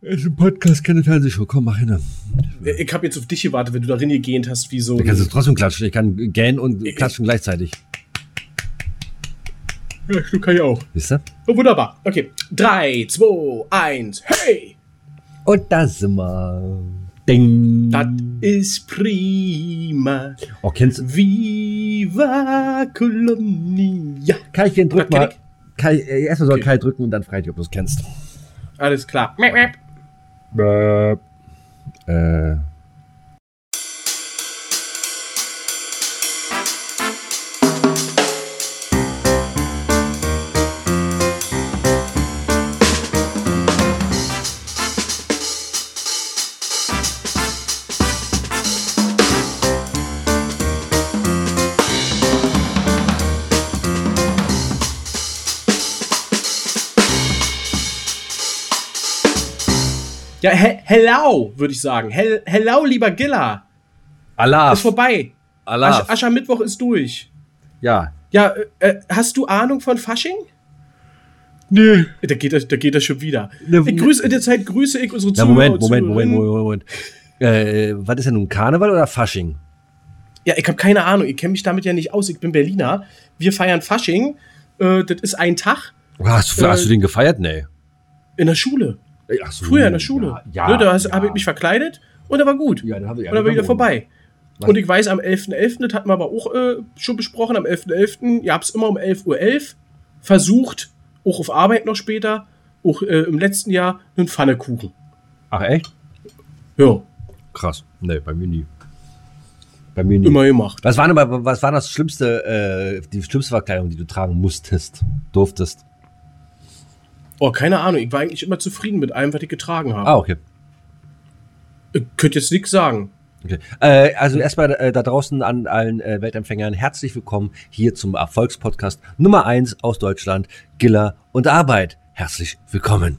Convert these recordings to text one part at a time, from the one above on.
Es ist ein Podcast, keine Fernsehshow. Komm, mach hin. Ich habe jetzt auf dich gewartet, wenn du darin gegähnt hast, wie so. Du kannst trotzdem klatschen. Ich kann gähnen und klatschen gleichzeitig. Ja, du kann ich auch. Wisst ihr? Oh, wunderbar. Okay. 3, 2, 1, hey! Und da sind wir. Ding. Das ist prima. Oh, kennst du? Viva Colonia. Kai, ich den drück Was, mal. Kai, äh, erstmal soll Okay. Kai drücken und dann frage ich, ob du es kennst. Alles klar. Mäp, mäp. Äh. Ja, he hello, würde ich sagen. Hel hello, lieber Gilla. Allah. Ist vorbei. Allah. Asch Aschermittwoch ist durch. Ja. Ja, äh, äh, hast du Ahnung von Fasching? Nee. Da geht er, da geht er schon wieder. Ne, ich grüße, in der Zeit grüße ich unsere Ja, Zuhörer Moment, Moment, Moment. Moment, Moment. Äh, was ist denn nun Karneval oder Fasching? Ja, ich habe keine Ahnung. Ich kenne mich damit ja nicht aus. Ich bin Berliner. Wir feiern Fasching. Äh, das ist ein Tag Hast du, Äh, hast du den gefeiert? Nee. in der Schule. Ach so, Früher in der Schule. Ja, ne, da ja. habe ich mich verkleidet und da war gut. Ja, dann haben wir ja. und dann war wieder vorbei. Was? Und ich weiß, am 11.11., das hatten wir aber auch äh, schon besprochen, am 11.11., ihr habt es immer um 11.11 Uhr versucht, auch auf Arbeit noch später, auch äh, im letzten Jahr, einen Pfannekuchen. Ach, echt? Ja, Krass. Nee, bei mir nie. Bei mir nie. immer gemacht. Was war, denn, was war das schlimmste, äh, die schlimmste Verkleidung, die du tragen musstest, durftest? Oh, keine Ahnung, ich war eigentlich immer zufrieden mit allem, was ich getragen habe. Ah, okay. Ich könnte jetzt nichts sagen. okay. Äh, also erstmal äh, da draußen an allen äh, Weltempfängern herzlich willkommen hier zum Erfolgspodcast Nummer eins aus Deutschland, Giller und Arbeit. Herzlich willkommen.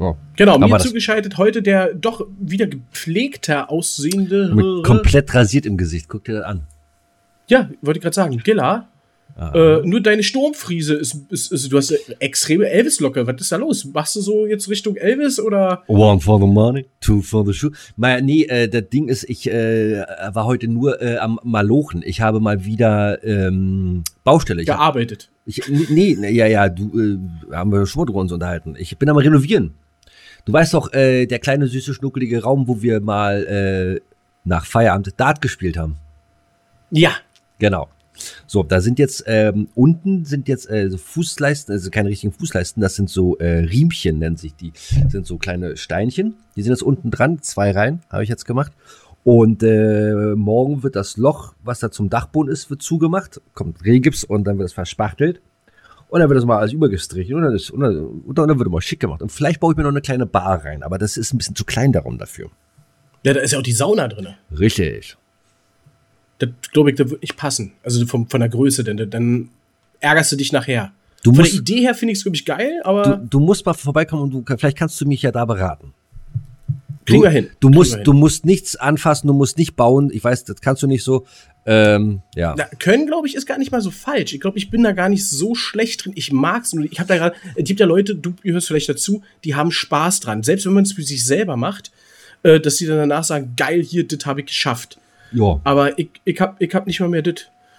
Ja. Genau, Aber mir zugeschaltet heute der doch wieder gepflegter aussehende. Mit komplett rasiert im Gesicht. Guck dir das an. Ja, wollte ich gerade sagen, Gilla. Äh, nur deine Sturmfriese ist, ist, ist du hast eine extreme Elvis-Locke. Was ist da los? Machst du so jetzt Richtung Elvis oder? One for the money, two for the shoe. Mal, nee, äh, das Ding ist, ich äh, war heute nur äh, am Malochen. Ich habe mal wieder ähm, Baustelle. Ich hab, gearbeitet? ich, nee, nee, ja, ja, du, äh, haben wir schon mal drüber uns unterhalten. Ich bin am Renovieren. Du weißt doch, äh, der kleine, süße, schnuckelige Raum, wo wir mal äh, nach Feierabend Dart gespielt haben. Ja. Genau. So, da sind jetzt ähm, unten sind jetzt äh, so Fußleisten, also keine richtigen Fußleisten, das sind so äh, Riemchen, nennt sich die. Das sind so kleine Steinchen. Die sind jetzt unten dran, zwei Reihen, habe ich jetzt gemacht. Und äh, morgen wird das Loch, was da zum Dachboden ist, wird zugemacht, kommt Rehgips und dann wird es verspachtelt. Und dann wird das mal alles übergestrichen und dann, ist, und dann, und dann wird mal schick gemacht. Und vielleicht baue ich mir noch eine kleine Bar rein, aber das ist ein bisschen zu klein darum dafür. Ja, da ist ja auch die Sauna drin. Richtig. Das glaube ich, das wird nicht passen. Also vom, von der Größe, denn dann ärgerst du dich nachher. Du Von der musst, Idee her finde ich es, glaube ich, geil, aber du, du musst mal vorbeikommen und du, vielleicht kannst du mich ja da beraten. kriegen du, wir hin. Du Kriegen musst, hin. du musst nichts anfassen, du musst nicht bauen. Ich weiß, das kannst du nicht so. Ähm, ja. Na, können, glaube ich, ist gar nicht mal so falsch. Ich glaube, ich bin da gar nicht so schlecht drin. Ich mag's nur. Ich habe da gerade, es gibt ja Leute, du gehörst vielleicht dazu, die haben Spaß dran. Selbst wenn man es für sich selber macht, äh, dass sie dann danach sagen, geil, hier, das habe ich geschafft. Ja. Aber ich, ich hab, ich hab nicht mal mehr das.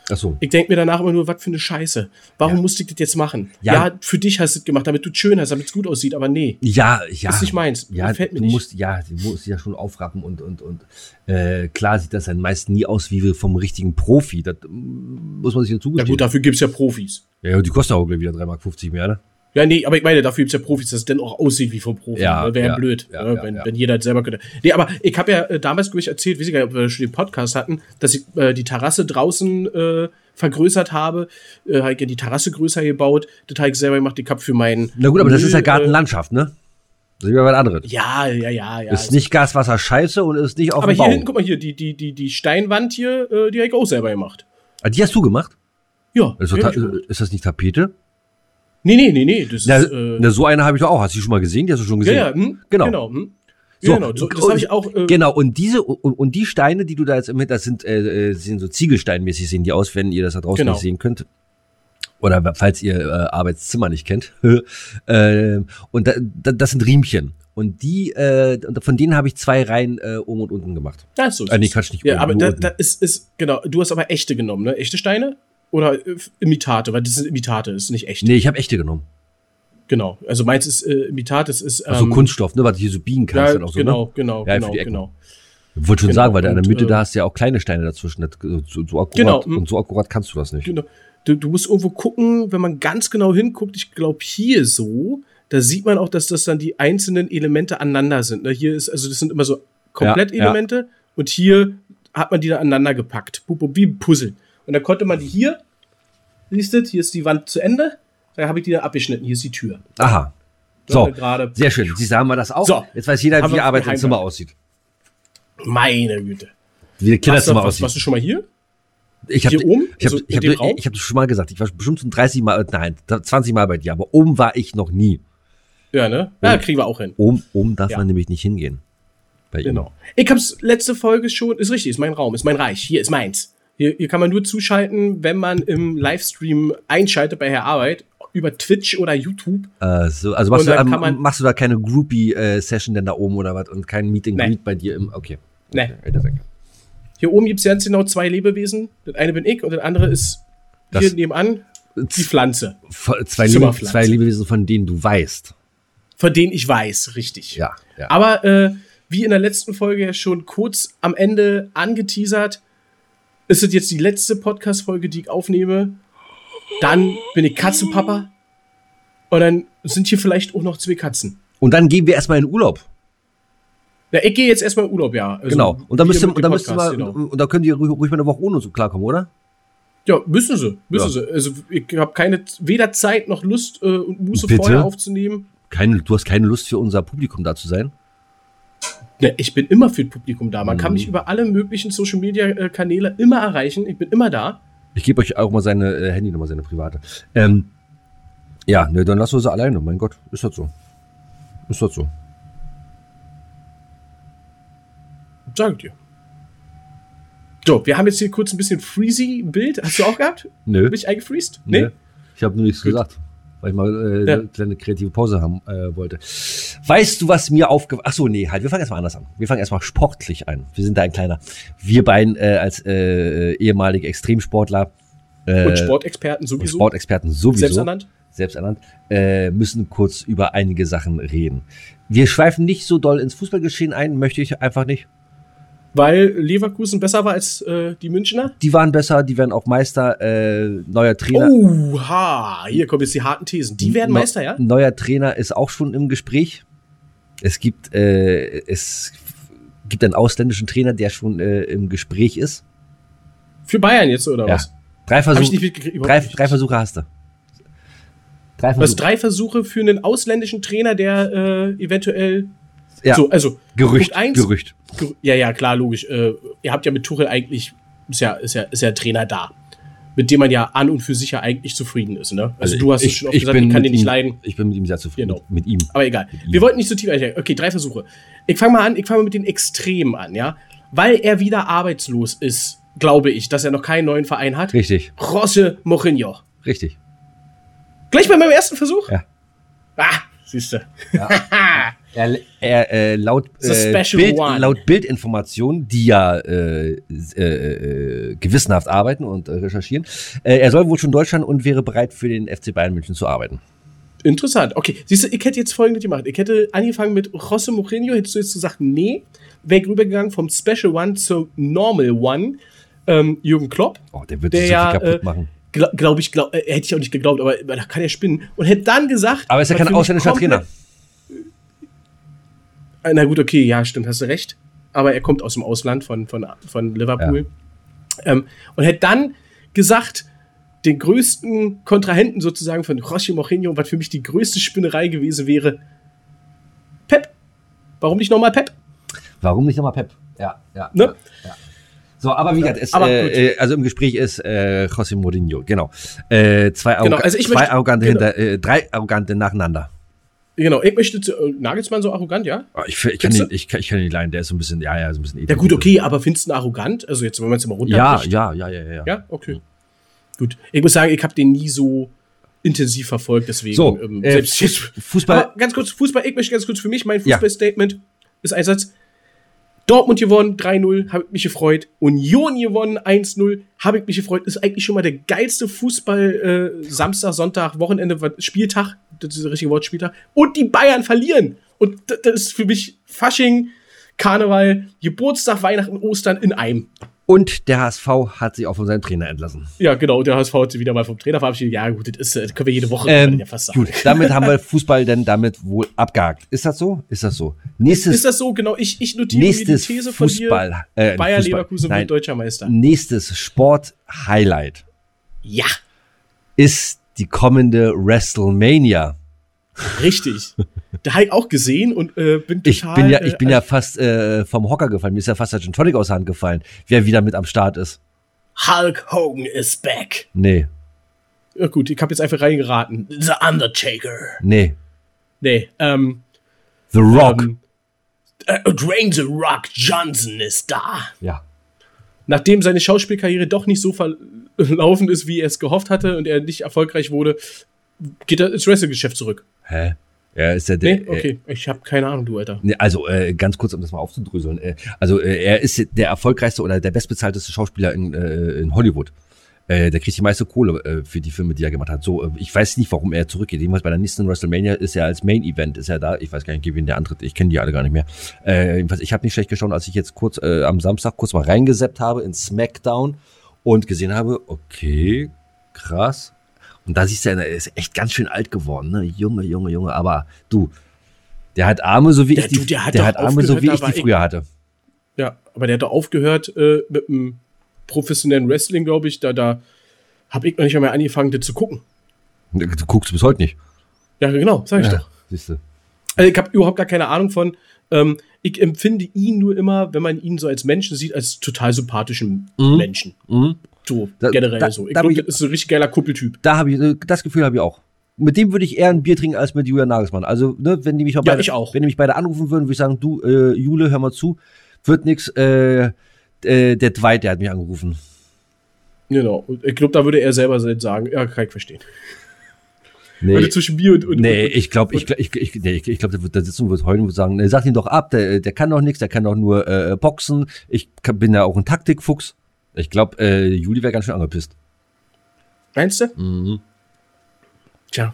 Achso. Ich denke mir danach immer nur, was für eine Scheiße. Warum Ja. musste ich das jetzt machen? Ja. Ja, für dich hast du es gemacht, damit du es schön hast, damit es gut aussieht, aber nee. Ja, ja. Ist nicht meins. Ja, Gefällt mir du nicht. musst, ja, du musst ja schon aufrappen und, und, und, äh, klar sieht das dann meist nie aus wie vom richtigen Profi. Das mm, muss man sich ja Ja gut, dafür gibt's ja Profis. Ja, die kostet auch gleich wieder 3,50 Mark mehr, ne? Ja, nee, aber ich meine, dafür gibt's ja Profis, dass es dann auch aussieht wie vom Profi. Ja, Wäre ja, blöd, ja, ne, ja, wenn, ja. wenn jeder das selber könnte. Nee, aber ich habe ja äh, damals, glaube ich, erzählt, weiß ich gar nicht, ob wir schon den Podcast hatten, dass ich äh, die Terrasse draußen äh, vergrößert habe. Äh, habe ich ja die Terrasse größer gebaut. Das habe ich selber gemacht. Ich habe für meinen. Na gut, aber das ist ja Müll, Gartenlandschaft, ne? Das ist ja was anderes. Äh, ja, ja, ja, ja. ist nicht Gaswasser scheiße und ist nicht auf aber hier Bau. hinten, guck mal hier, die, die, die, die Steinwand hier, äh, die habe ich auch selber gemacht. Ah, die hast du gemacht? Ja. Also, gemacht. ist das nicht Tapete? Nee, nee, nee, nee. Das Na, ist. Äh, na, so eine habe ich doch auch. Hast du schon mal gesehen? Die hast du schon ja, gesehen? ja, hm, Genau. Genau. Hm. So, Ja, genau. So, das habe ich auch. Äh, Genau, und diese und, und die Steine, die du da jetzt im Hinter, das sind, äh, äh, sind so Ziegelsteinmäßig sehen die aus, wenn ihr das da draußen Genau. nicht sehen könnt. Oder falls ihr äh, Arbeitszimmer nicht kennt. äh, und da, da, das sind Riemchen. Und die, äh, von denen habe ich zwei Reihen äh, oben und unten gemacht. Ja, so Äh, nee, Quatsch, nicht Ja, oben, aber da, unten. da ist, ist, genau, du hast aber echte genommen, ne? Echte Steine? Oder äh, Imitate, weil das sind Imitate, das ist nicht echt. Nee, ich habe echte genommen. Genau. Also meins ist äh, Imitat, das ist. Also ähm, Kunststoff, ne, was du hier so biegen kannst. Ja, dann auch so, genau, Ne? genau, Ja, genau, genau. Ich wollte schon Genau, sagen, weil da in der und, Mitte, äh, da hast du ja auch kleine Steine dazwischen. Das, so, so akkurat, Genau. Und so akkurat kannst du das nicht. Genau. Du, du musst irgendwo gucken, wenn man ganz genau hinguckt, ich glaube hier so, da sieht man auch, dass das dann die einzelnen Elemente aneinander sind. Ne? Hier ist, also das sind immer so Komplettelemente und hier hat man die dann aneinander gepackt. Wie ein Puzzle. Und dann konnte man die hier, siehst du, hier ist die Wand zu Ende, da habe ich die dann abgeschnitten, hier ist die Tür. Aha. So, gerade- sehr schön. Sie sagen wir das auch. So. Jetzt weiß jeder, wie Arbeit im. Zimmer aussieht. Meine Güte. Wie du, Kinderzimmer was, aussieht. warst du schon mal hier? Ich habe hier oben? ich hab, Also ich hab, ich hab das schon mal gesagt. Ich war bestimmt schon 30 Mal, nein, 20 Mal bei dir, aber oben war ich noch nie. Ja, ne? Ja, Ja. kriegen wir auch hin. Oben, oben darf Ja. man nämlich nicht hingehen. Bei ihm. Genau. Ich hab's letzte Folge schon, ist richtig, ist mein Raum, ist mein Reich, hier ist meins. Hier, hier kann man nur zuschalten, wenn man im Livestream einschaltet bei Herr Arbeit, über Twitch oder YouTube. Äh, so, also machst du, ähm, machst du da keine Groupie-Session denn da oben oder was und kein Meeting Nee. Greet bei dir im. Okay. Nee. Okay. Hier oben gibt's ganz genau zwei Lebewesen. Das eine bin ich und das andere ist Das- hier nebenan die Pflanze, Zwei, Lebe, Zimmerpflanze. zwei Lebewesen, von denen du weißt. von denen ich weiß, richtig. Ja, ja. Aber äh, wie in der letzten Folge ja schon kurz am Ende angeteasert, ist es jetzt die letzte Podcast-Folge, die ich aufnehme. Dann bin ich Katzenpapa. Und dann sind hier vielleicht auch noch zwei Katzen. Und dann gehen wir erstmal in Urlaub. Ja, ich gehe jetzt erstmal in Urlaub, ja. Also genau. Und dann müsst ihr, und dann müsst ihr mal, genau. und da könnt ihr ruhig, ruhig mal eine Woche ohne so klarkommen, oder? Ja, müssen sie. Müssen Ja. sie. Also ich habe keine, weder Zeit noch Lust äh, und Muße Bitte? vorher aufzunehmen. Keine, du hast keine Lust für unser Publikum da zu sein? Ne, ich bin immer für das Publikum da. Man kann Mhm. mich über alle möglichen Social Media äh, Kanäle immer erreichen. Ich bin immer da. Ich gebe euch auch mal seine äh, Handynummer, seine private. Ähm, ja, ne, dann lassen wir sie alleine. Mein Gott, ist das so. Ist das so. Sag dir. So, wir haben jetzt hier kurz ein bisschen Freezy-Bild. Hast du auch gehabt? Nö. Bin ich eingefriest? Nee. Ich habe nur nichts Gut. gesagt, weil ich mal äh, Ja. eine kleine kreative Pause haben äh, wollte. Weißt du, was mir aufgefallen Ach so, nee, halt, wir fangen erstmal anders an. Wir fangen erstmal sportlich an. Wir sind da ein kleiner. Wir beiden äh, als äh, ehemalige Extremsportler äh, Und Sportexperten und sowieso. Sportexperten sowieso, Selbsternannt. selbsternannt, äh, müssen kurz über einige Sachen reden. Wir schweifen nicht so doll ins Fußballgeschehen ein, möchte ich einfach nicht. Weil Leverkusen besser war als äh, die Münchner. Die waren besser, die werden auch Meister, äh, neuer Trainer. Oh, ha. Hier kommen jetzt die harten Thesen. Die werden Meister, ja? Neuer Trainer ist auch schon im Gespräch. Es gibt, äh, es gibt einen ausländischen Trainer, der schon äh, im Gespräch ist. Für Bayern jetzt, oder Ja. was? Drei, Hab Versuch, ich nicht mitgekriegt. überhaupt drei, drei Versuche hast du. Drei Was, Versuche. drei Versuche für einen ausländischen Trainer, der äh, eventuell. Ja, So, also. Gerücht, eins, Gerücht. Ger- Ja, ja, klar, logisch. Äh, ihr habt ja mit Tuchel eigentlich, ist ja, ist ja, ist ja Trainer da. Mit dem man ja an und für sich ja eigentlich zufrieden ist, ne? Also, du hast es schon oft gesagt, ich kann den nicht ihm, leiden. Ich bin mit ihm sehr zufrieden. Genau. Mit ihm. Aber egal. ihm. Wir wollten nicht so tief einsteigen. Okay, drei Versuche. Ich fange mal an, ich fange mal mit den Extremen an, ja? Weil er wieder arbeitslos ist, glaube ich, dass er noch keinen neuen Verein hat. Richtig, José Mourinho. richtig. Gleich bei meinem ersten Versuch? Ja. Ah, siehst du. Er, er äh, laut, äh, Bild, laut Bildinformationen, die ja äh, äh, äh, gewissenhaft arbeiten und äh, recherchieren, äh, er soll wohl schon Deutschland und wäre bereit für den FC Bayern München zu arbeiten. Interessant. Okay, siehst du, ich hätte jetzt folgendes gemacht. Ich hätte angefangen mit José Mourinho, hättest du jetzt gesagt, nee, wäre rübergegangen vom Special One zum Normal One. Ähm, Jürgen Klopp, Oh, der wird sich so ja, viel kaputt machen. glaube glaub ich, glaub, äh, hätte ich auch nicht geglaubt, aber da kann er spinnen. Und hätte dann gesagt. Aber ist ja kein ausländischer Trainer. Na gut, okay, ja, stimmt, hast du recht. Aber er kommt aus dem Ausland von, von, von Liverpool. Ähm, und hätte dann gesagt, den größten Kontrahenten sozusagen von José Mourinho, was für mich die größte Spinnerei gewesen wäre, Pep. Warum nicht nochmal Pep? Warum nicht nochmal Pep? Ja, ja. Ne? ja. So, aber wie gesagt, es, äh, äh, also im Gespräch ist äh, José Mourinho, genau. Äh, zwei, Genau, Arroga also ich zwei möchte- Arrogante genau. hinter, äh, drei Arrogante nacheinander. Genau, ich möchte zu, äh, Nagelsmann so arrogant, ja? Ah, Ich, ich, kann ihn, ich, kann, ich kann ihn nicht leiden, der ist so ein bisschen, ja, ja, so ein bisschen Ja, gut, okay, aber findest du ihn arrogant? Also jetzt, wenn man es immer Ja, runterbricht. ja, ja, ja, ja. Ja, okay. Gut. Ich muss sagen, ich habe den nie so intensiv verfolgt, deswegen. So, ähm, äh, selbst jetzt, Fußball- ganz kurz, Fußball, ich möchte ganz kurz für mich, mein Ja. Fußballstatement ist ein Satz. Dortmund gewonnen, 3-0, habe ich mich gefreut. Union gewonnen, 1-0, habe ich mich gefreut. Ist eigentlich schon mal der geilste Fußball äh, Samstag, Sonntag, Wochenende, Spieltag, das ist das richtige Wort, Spieltag. Und die Bayern verlieren. Und das ist für mich Fasching, Karneval, Geburtstag, Weihnachten, Ostern in einem. Und der HSV hat sich auch von seinem Trainer entlassen. Ja, genau, der HSV hat sich wieder mal vom Trainer verabschiedet. Ja, gut, das, ist, äh, das können wir jede Woche Ähm, ja fast sagen. gut, damit haben wir Fußball denn damit wohl abgehakt. Ist das so? Ist das so? Nächstes, Ist das so? Genau, ich, ich notiere mir die These von dir. Fußball, äh, Bayer Fußball, Leverkusen nein, wird deutscher Meister. nächstes Sport-Highlight Ja, ist die kommende WrestleMania. Richtig. da habe ich auch gesehen und äh, bin total. Ich bin ja, ich bin äh, ja fast äh, vom Hocker gefallen. Mir ist ja fast der Gin Tonic aus der Hand gefallen, wer wieder mit am Start ist. Hulk Hogan is back. Nee, Ja, gut, ich habe jetzt einfach reingeraten. The Undertaker. nee. Nee, ähm. The Rock. ähm äh, Dwayne The Rock Johnson ist da. ja. Nachdem seine Schauspielkarriere doch nicht so verlaufen ist, wie er es gehofft hatte und er nicht erfolgreich wurde, geht er ins Wrestling-Geschäft zurück. Hä? Er ist ja der. Nee, okay. Ich habe keine Ahnung, du Alter. Also äh, ganz kurz, um das mal aufzudröseln. Äh, also äh, er ist der erfolgreichste oder der bestbezahlteste Schauspieler in, äh, in Hollywood. Äh, der kriegt die meiste Kohle äh, für die Filme, die er gemacht hat. So, äh, ich weiß nicht, warum er zurückgeht. Jedenfalls bei der nächsten WrestleMania ist er als Main Event ist er da. Ich weiß gar nicht, wen der antritt. Ich kenne die alle gar nicht mehr. Äh, jedenfalls, ich habe nicht schlecht geschaut, als ich jetzt kurz äh, am Samstag kurz mal reingeseppt habe in SmackDown und gesehen habe, okay, krass. Und da siehst du, er ist echt ganz schön alt geworden, ne? Junge, Junge, Junge. Aber du, der hat Arme, so wie Ja, ich die, der hat der hat Arme, so wie ich die früher hatte. Ja, aber der hat doch aufgehört äh, mit dem professionellen Wrestling, glaube ich. Da, da habe ich noch nicht einmal angefangen, das zu gucken. Du guckst bis heute nicht. Ja, genau, sag ich doch. Siehst du. Also ich habe überhaupt gar keine Ahnung von. Ähm, ich empfinde ihn nur immer, wenn man ihn so als Menschen sieht, als total sympathischen Menschen. Mhm. So, Da- generell da- so. Ich glaube, das ist ein richtig geiler Kuppeltyp. Da habe ich, äh, das Gefühl habe ich auch. Mit dem würde ich eher ein Bier trinken als mit Julian Nagelsmann. Also, ne, wenn die mich mal Ja, beide, wenn die mich beide anrufen würden, würde ich sagen, du, äh, Jule, hör mal zu, wird nix, äh, äh, der Dwight, der hat mich angerufen. Genau. Und ich glaube, da würde er selber sagen, ja, kann ich verstehen. Nee, Würde zwischen Bier und, und nee ich glaube, ich, ich, ich, nee, ich, glaube, der wird da sitzen und wird heulen und sagen, nee, sag ihn doch ab, der, der kann doch nichts, der kann doch nur äh, boxen. Ich kann, bin ja auch ein Taktikfuchs. Ich glaube, äh, Juli wäre ganz schön angepisst. Meinst du? Mhm. Tja.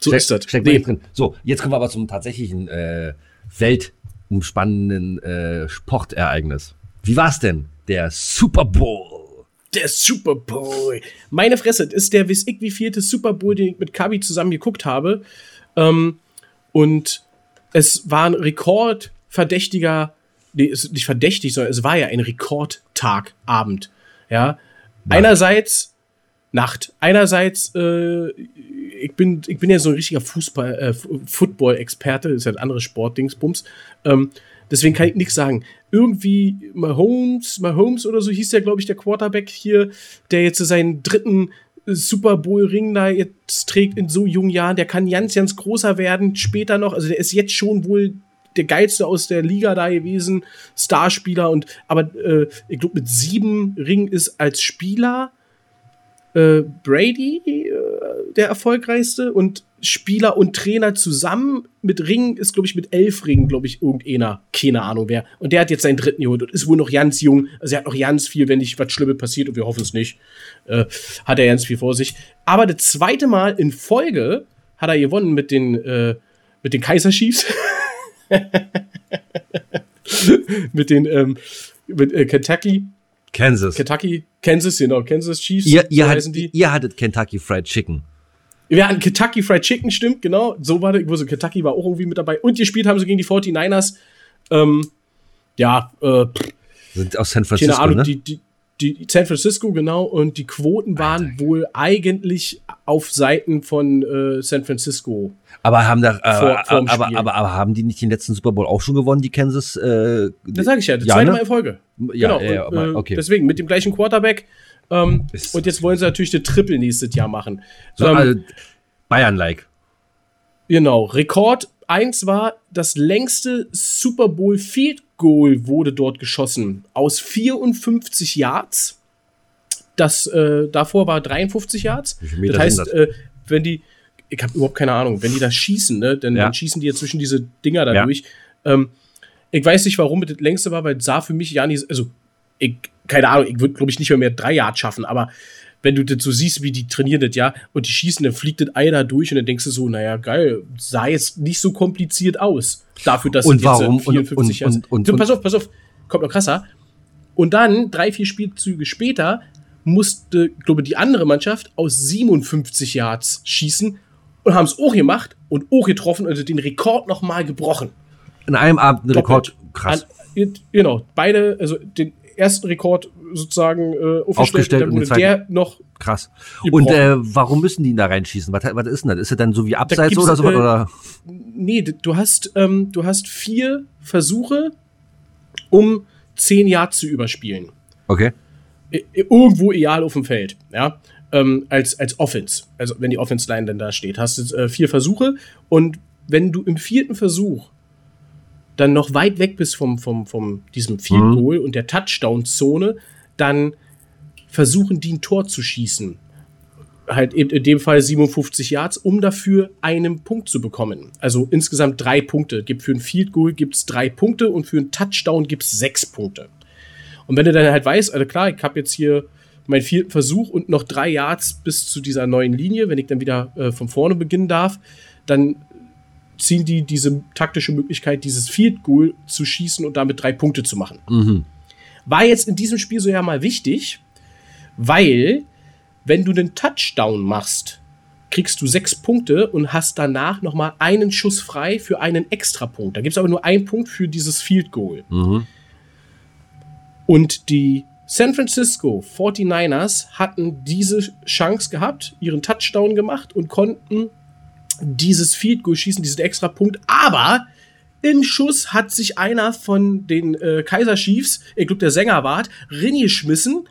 So Steck- ist das. steckt Nee. nee. drin. So, jetzt kommen wir aber zum tatsächlichen äh, weltumspannenden äh, Sportereignis. Wie war's denn? Der Super Bowl. Der Super Bowl. Meine Fresse, das ist der wiss ich wie vierte Super Bowl, den ich mit Kabi zusammen geguckt habe. Ähm, und es war ein rekordverdächtiger, nee, es ist nicht verdächtig, sondern es war ja ein Rekordtag, Abend. Ja. Einerseits Nacht. Einerseits, äh, ich bin, ich bin ja so ein richtiger Fußball, äh, Football-Experte, ist ja ein anderes Sportdingsbums. Ähm, deswegen kann ich nichts sagen. Irgendwie Mahomes, Mahomes oder so hieß der, glaube ich, der Quarterback hier, der jetzt seinen dritten Super Bowl-Ring da jetzt trägt in so jungen Jahren. Der kann ganz, ganz großer werden, später noch. Also der ist jetzt schon wohl der geilste aus der Liga da gewesen, Starspieler und aber äh, ich glaube mit sieben Ringen ist als Spieler äh, Brady äh, der erfolgreichste und Spieler und Trainer zusammen mit Ringen ist, glaube ich, mit elf Ringen, glaube ich, irgendeiner. Keine Ahnung wer. Und der hat jetzt seinen dritten geholt und ist wohl noch ganz jung. Also er hat noch ganz viel, wenn nicht was Schlimmes passiert und wir hoffen es nicht, äh, hat er ganz viel vor sich. Aber das zweite Mal in Folge hat er gewonnen mit den, äh, mit den Kaiser Chiefs. mit den, ähm, mit äh, Kentucky. Kansas. Kentucky, Kansas, genau, Kansas Chiefs. Ihr, ihr, so hat, heißen die. ihr hattet Kentucky Fried Chicken. Wir hatten Kentucky Fried Chicken, stimmt, genau. So war. Ich wusste, Kentucky war auch irgendwie mit dabei. Und gespielt haben sie gegen die 49ers. Ähm, ja, äh, Sind aus San keine Francisco, Ahnung, ne? die, die, die San Francisco, genau. Und die Quoten waren wohl eigentlich auf Seiten von äh, San Francisco. aber haben da, äh, Vor- vorm aber, Spiel. aber, aber haben die nicht den letzten Super Bowl auch schon gewonnen, die Kansas? Äh, Das sage ich ja, das Ja, zweite ne? Mal in Folge. Ja, genau. ja, und, aber äh, okay. Deswegen mit dem gleichen Quarterback. Ähm, und jetzt wollen sie natürlich den Triple nächstes Jahr machen. so, ähm, also, Bayern-like. Genau, Rekord 1 war, das längste Super Bowl Field Goal wurde dort geschossen. Aus 54 Yards. Das äh, davor war 53 Yards. Das heißt? Äh, wenn die, ich habe überhaupt keine Ahnung, wenn die das schießen, ne, dann, Ja. dann schießen die ja zwischen diese Dinger da Ja. durch. Ähm, ich weiß nicht, warum es das längste war, weil es sah für mich ja nicht, also ich, keine Ahnung, ich würde, glaube ich, nicht mehr mehr drei Yards schaffen, aber wenn du das so siehst, wie die trainieren das, ja, und die schießen, dann fliegt das Ei da durch und dann denkst du so, naja, geil, sah jetzt nicht so kompliziert aus. Dafür, dass Und jetzt, warum? Und- 54 und- Yards- und- und- so, pass auf, pass auf, kommt noch krasser. Und dann, drei, vier Spielzüge später, musste, glaube die andere Mannschaft aus 57 Yards schießen und haben es auch gemacht und auch getroffen und den Rekord nochmal gebrochen. In einem Abend ein Doppelt. Rekord. Krass. An, genau, beide, also den ersten Rekord sozusagen äh, aufgestellt, Aufgestellt und der noch. Krass. Und äh, warum müssen die ihn da reinschießen? Was, was ist denn das? Ist er dann so wie Abseits oder so? äh, oder? Nee, du hast, ähm, du hast vier Versuche, um 10 Yards zu überspielen. Okay. Irgendwo egal auf dem Feld, ja, ähm, als, als Offense, also wenn die Offense-Line dann da steht, hast du äh, vier Versuche und wenn du im vierten Versuch dann noch weit weg bist vom, vom, vom diesem Field Mhm. Goal und der Touchdown-Zone, dann versuchen die ein Tor zu schießen. Halt eben in dem Fall 57 Yards, um dafür einen Punkt zu bekommen. Also insgesamt drei Punkte. Gibt für ein Field Goal gibt's drei Punkte und für einen Touchdown gibt's sechs Punkte. Und wenn du dann halt weißt, also klar, ich habe jetzt hier meinen vierten Versuch und noch drei Yards bis zu dieser neuen Linie, wenn ich dann wieder äh, von vorne beginnen darf, dann ziehen die diese taktische Möglichkeit, dieses Field Goal zu schießen und damit drei Punkte zu machen. Mhm. War jetzt in diesem Spiel so ja mal wichtig, weil wenn du einen Touchdown machst, kriegst du sechs Punkte und hast danach noch mal einen Schuss frei für einen Extrapunkt. Da gibt es aber nur einen Punkt für dieses Field Goal. Mhm. Und die San Francisco 49ers hatten diese Chance gehabt, ihren Touchdown gemacht und konnten dieses Field Goal schießen, diesen extra Punkt. Aber im Schuss hat sich einer von den äh, Kaiser Chiefs, ich glaube der Sänger war, geschmissen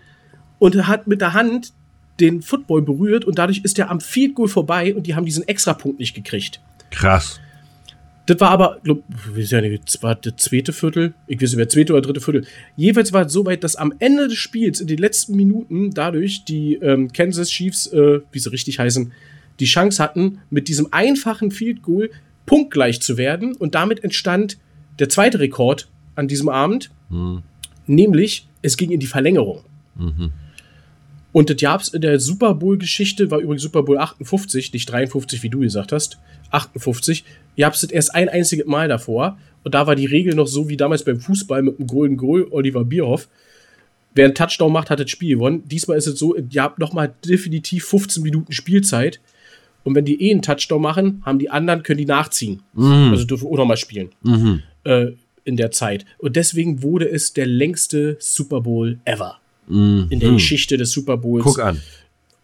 und hat mit der Hand den Football berührt und dadurch ist er am Field Goal vorbei und die haben diesen extra Punkt nicht gekriegt. Krass. Das war aber, glaub, wie ist ja nicht, das war das zweite Viertel. Ich weiß nicht mehr, zweite oder dritte Viertel. Jedenfalls war es so weit, dass am Ende des Spiels, in den letzten Minuten, dadurch die ähm, Kansas Chiefs, äh, wie sie richtig heißen, die Chance hatten, mit diesem einfachen Field Goal punktgleich zu werden. Und damit entstand der zweite Rekord an diesem Abend, Mhm. nämlich es ging in die Verlängerung. Mhm. Und das gab's in der Super Bowl-Geschichte, war übrigens Super Bowl 58, nicht 53, wie du gesagt hast. 58. Ihr habt es erst ein einziges Mal davor. Und da war die Regel noch so wie damals beim Fußball mit dem Golden Goal, Oliver Bierhoff. Wer einen Touchdown macht, hat das Spiel gewonnen. Diesmal ist es so, ihr habt nochmal definitiv 15 Minuten Spielzeit. Und wenn die eh einen Touchdown machen, haben die anderen, können die nachziehen. Mhm. Also dürfen auch nochmal spielen Mhm. äh, in der Zeit. Und deswegen wurde es der längste Super Bowl ever Mhm. in der Geschichte des Super Bowls. Guck an.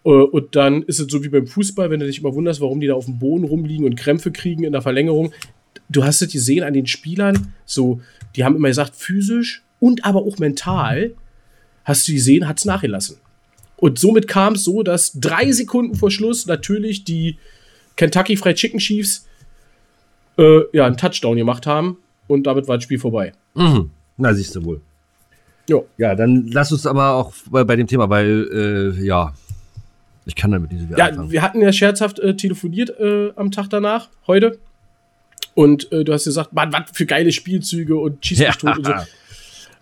Äh, Und dann ist es so wie beim Fußball, wenn du dich immer wunderst, warum die da auf dem Boden rumliegen und Krämpfe kriegen in der Verlängerung. Du hast es gesehen an den Spielern, so, die haben immer gesagt, physisch und aber auch mental, hast du gesehen, hat es nachgelassen. Und somit kam es so, dass drei Sekunden vor Schluss natürlich die Kentucky Fried Chicken Chiefs äh, ja, einen Touchdown gemacht haben und damit war das Spiel vorbei. Mhm. Na, siehst du wohl. Ja. Ja, dann lass uns aber auch bei, bei dem Thema, weil, äh, ja, ich kann damit nicht so viel Ja, anfangen. wir hatten ja scherzhaft äh, telefoniert äh, am Tag danach, heute. Und äh, du hast gesagt, Mann, was für geile Spielzüge und schieß mich tot und so.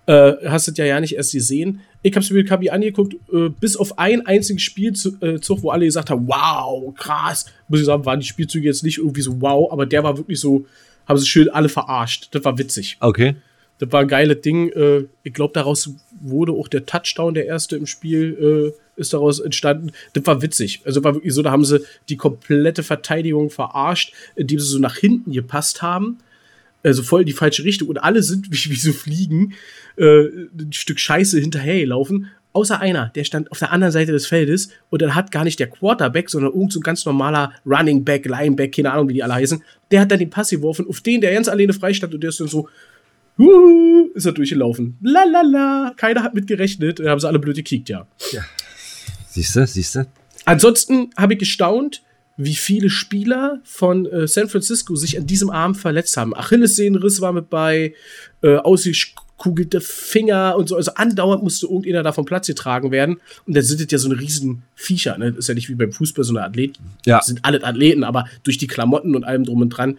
Äh, hast du ja ja nicht erst gesehen. Ich hab's mir mit Kabi angeguckt, äh, bis auf einen einzigen Spielzug, äh, wo alle gesagt haben, wow, krass. Muss ich sagen, waren die Spielzüge jetzt nicht irgendwie so wow, aber der war wirklich so, haben sie schön alle verarscht. Das war witzig. Okay. Das war ein geiles Ding. Äh, ich glaube, daraus wurde auch der Touchdown, der erste im Spiel, äh, ist daraus entstanden. Das war witzig. Also war wirklich so, da haben sie die komplette Verteidigung verarscht, indem sie so nach hinten gepasst haben. Also voll in die falsche Richtung. Und alle sind wie, wie so Fliegen äh, ein Stück Scheiße hinterhergelaufen. Außer einer, der stand auf der anderen Seite des Feldes und dann hat gar nicht der Quarterback, sondern irgend so ein ganz normaler Running Back, Lineback, keine Ahnung, wie die alle heißen, der hat dann den Pass geworfen, auf den der ganz alleine frei stand und der ist dann so, Huhu, ist er durchgelaufen. La la la. Keiner hat mit gerechnet. Da haben sie alle blöd gekickt, ja. Siehst du, siehst du? Ansonsten habe ich gestaunt, wie viele Spieler von äh, San Francisco sich an diesem Arm verletzt haben. Achillessehnenriss war mit bei, äh, ausgekugelte Finger und so. Also andauernd musste irgendeiner da vom Platz getragen werden. Und da sind es ja so eine riesen Viecher. Ne? Das ist ja nicht wie beim Fußball so eine Athlet. Ja. Das sind alle Athleten, aber durch die Klamotten und allem drum und dran,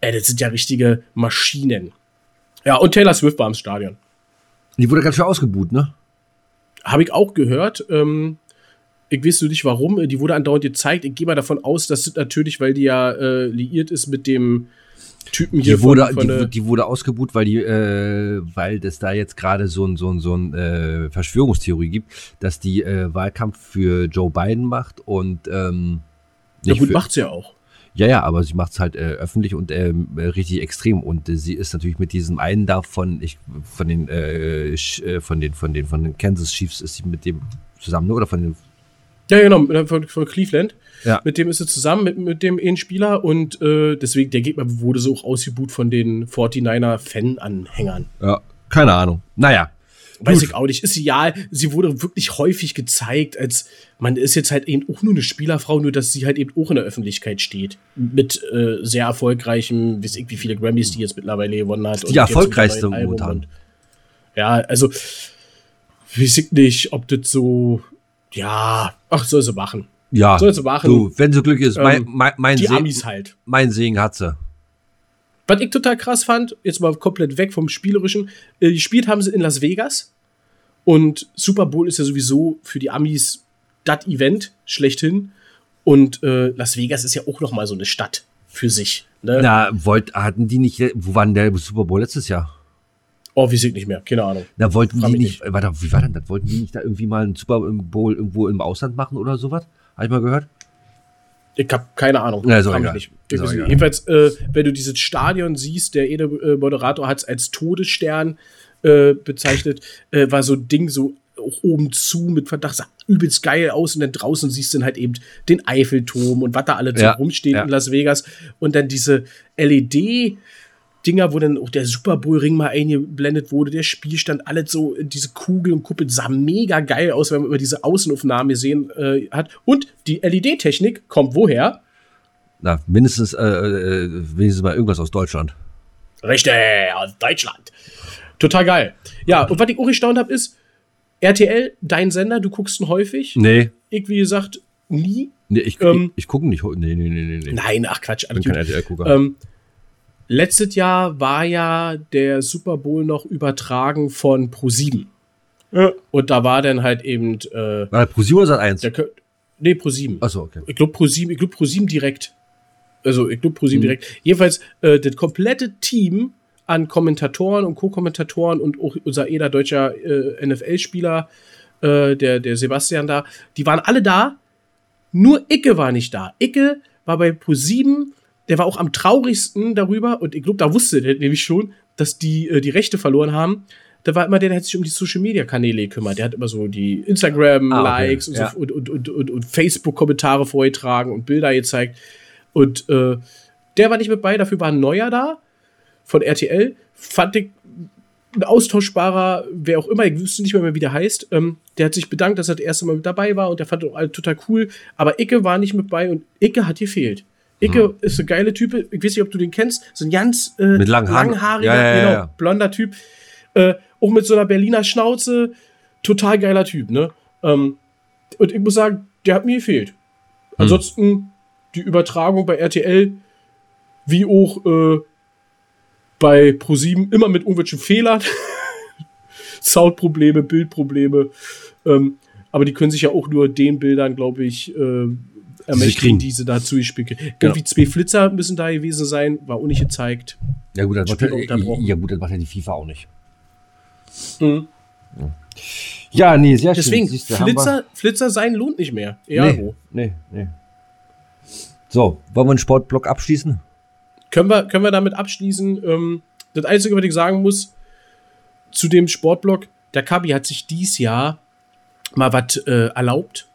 äh, das sind ja richtige Maschinen. Ja, und Taylor Swift war im Stadion. Die wurde ganz schön ausgebuht, ne? Habe ich auch gehört. Ähm, ich weiß nur nicht warum. Die wurde andauernd gezeigt. Ich gehe mal davon aus, dass das natürlich, weil die ja äh, liiert ist mit dem Typen hier Die wurde, von, von die, die wurde ausgebuht, weil die, äh, weil das da jetzt gerade so ein so ein so ein äh, Verschwörungstheorie gibt, dass die äh, Wahlkampf für Joe Biden macht und ähm, Ja, gut, für, macht's ja auch. ja ja, aber sie macht es halt äh, öffentlich und ähm, äh, richtig extrem und äh, sie ist natürlich mit diesem einen da von ich von den äh, äh, von den von den von den Kansas Chiefs ist sie mit dem zusammen ne? oder von den Ja, genau, von, von Cleveland. Ja. Mit dem ist sie zusammen, mit, mit dem einen Spieler und äh, deswegen, der Gegner wurde so auch ausgebuht von den 49er Fan-Anhängern. ja keine Ahnung naja Weiß Gut. ich auch nicht. Ist sie ja, sie wurde wirklich häufig gezeigt, als man ist jetzt halt eben auch nur eine Spielerfrau, nur dass sie halt eben auch in der Öffentlichkeit steht. Mit äh, sehr erfolgreichem, weiß ich, wie viele Grammys die jetzt mittlerweile gewonnen hat. Die erfolgreichste momentan. Ja, also, weiß ich nicht, ob das so, ja, ach, soll sie machen. Ja Soll sie machen. du wenn sie glücklich ist mein Ähm, mein mein, Die Segen, Amis halt. mein Segen hat sie Was ich total krass fand, jetzt mal komplett weg vom Spielerischen, äh, gespielt haben sie in Las Vegas und Super Bowl ist ja sowieso für die Amis das Event schlechthin und äh, Las Vegas ist ja auch noch mal so eine Stadt für sich. Ne? Na, wollt, hatten die nicht, wo war denn der Super Bowl letztes Jahr? Oh, wie ich nicht mehr, keine Ahnung. Da wollten Frag die mich nicht, warte, wie war denn das? Wollten die nicht da irgendwie mal einen Super Bowl irgendwo im Ausland machen oder sowas? Hab ich mal gehört? Ich hab keine Ahnung. Ja, mich egal. Ich- egal. Jedenfalls, äh, wenn du dieses Stadion siehst, der äh, Moderator hat es als Todesstern äh, bezeichnet, äh, war so ein Ding so oben zu mit Verdacht, sah übelst geil aus und dann draußen siehst du dann halt eben den Eiffelturm und was da alles Ja, so rumsteht ja. in Las Vegas und dann diese LED Dinger, wo dann auch der Super Bowl Ring mal eingeblendet wurde, der Spielstand, alles so, diese Kugel und Kuppel sah mega geil aus, wenn man über diese Außenaufnahme gesehen äh, hat. Und die LED-Technik kommt woher? Na, mindestens, äh, äh, wenigstens mal irgendwas aus Deutschland. Richtig, aus Deutschland. Total geil. Ja, und was ich auch gestaunt habe, ist, RTL, dein Sender, du guckst ihn häufig. Nee, Ich, wie gesagt, nie. nee ich, Ähm, ich, ich gucke nicht. Nee, nee, nee, nee. Nein, ach Quatsch. ich bin kein. RTL-Gucker. Ähm, letztes Jahr war ja der Super Bowl noch übertragen von Pro7. Ja. Und da war dann halt eben äh, war das Pro 7 oder Sat 1? der Nee, Pro7. Achso, okay. Ich glaube Pro7, ich glaube Pro7 direkt. Also ich glaube Pro7 Mhm. direkt. Jedenfalls äh, das komplette Team an Kommentatoren und Co-Kommentatoren und auch unser eder deutscher äh, NFL-Spieler, äh, der, der Sebastian da, die waren alle da. Nur Icke war nicht da. Icke war bei Pro7, der war auch am traurigsten darüber und ich glaube, da wusste der nämlich schon, dass die äh, die Rechte verloren haben. Da war immer der, der hat sich um die Social-Media-Kanäle gekümmert. Der hat immer so die Ah, okay. Instagram-Likes und, Ja. und, und, und, und, und Facebook-Kommentare vorgetragen und Bilder gezeigt. Und äh, der war nicht mit bei, dafür war ein neuer da von RTL. Fand ich ein austauschbarer, wer auch immer, ich wüsste nicht mehr, mehr, wie der heißt. Ähm, der hat sich bedankt, dass er das erste Mal mit dabei war und der fand auch alle total cool. Aber Icke war nicht mit bei und Icke hat gefehlt. Icke Mhm. ist eine geile Type. Ich weiß nicht, ob du den kennst. So ein ganz äh, Mit langen langhaariger, Ja, ja, ja, genau, blonder Typ. Äh, auch mit so einer Berliner Schnauze. Total geiler Typ, ne? Ähm, und ich muss sagen, der hat mir gefehlt. Hm. Ansonsten die Übertragung bei RTL, wie auch äh, bei ProSieben immer mit irgendwelchen Fehlern. Soundprobleme, Bildprobleme. Ähm, aber die können sich ja auch nur den Bildern, glaube ich, äh, ermächtigen, kriegen. die sie dazu gespielt. Genau. Irgendwie zwei Flitzer müssen da gewesen sein, war auch nicht gezeigt. Ja gut, das macht ja, ja gut, das macht ja die FIFA auch nicht. Mhm. Ja, nee, sehr Deswegen, schön. Wir- Flitzer, Flitzer sein lohnt nicht mehr. Wo. Nee, nee, nee. So, wollen wir einen Sportblock abschließen? Können wir, können wir damit abschließen? Ähm, das Einzige, was ich sagen muss, zu dem Sportblock, der Kabi hat sich dies Jahr mal was äh, erlaubt.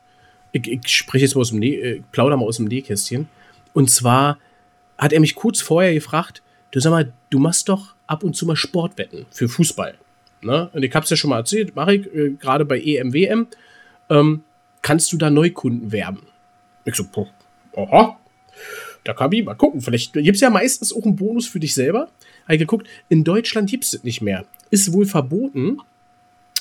Ich, ich spreche jetzt mal aus dem Nä äh, plauder mal aus dem Nähkästchen. Und zwar hat er mich kurz vorher gefragt, du sag mal, du machst doch ab und zu mal Sportwetten für Fußball. Ne? Und ich hab's ja schon mal erzählt, mache ich äh, gerade bei EM, WM. Ähm, kannst du da Neukunden werben? Ich so, boah, aha, da kann ich mal gucken. Vielleicht gibt es ja meistens auch einen Bonus für dich selber. Habe ich geguckt, in Deutschland gibt es das nicht mehr. Ist wohl verboten,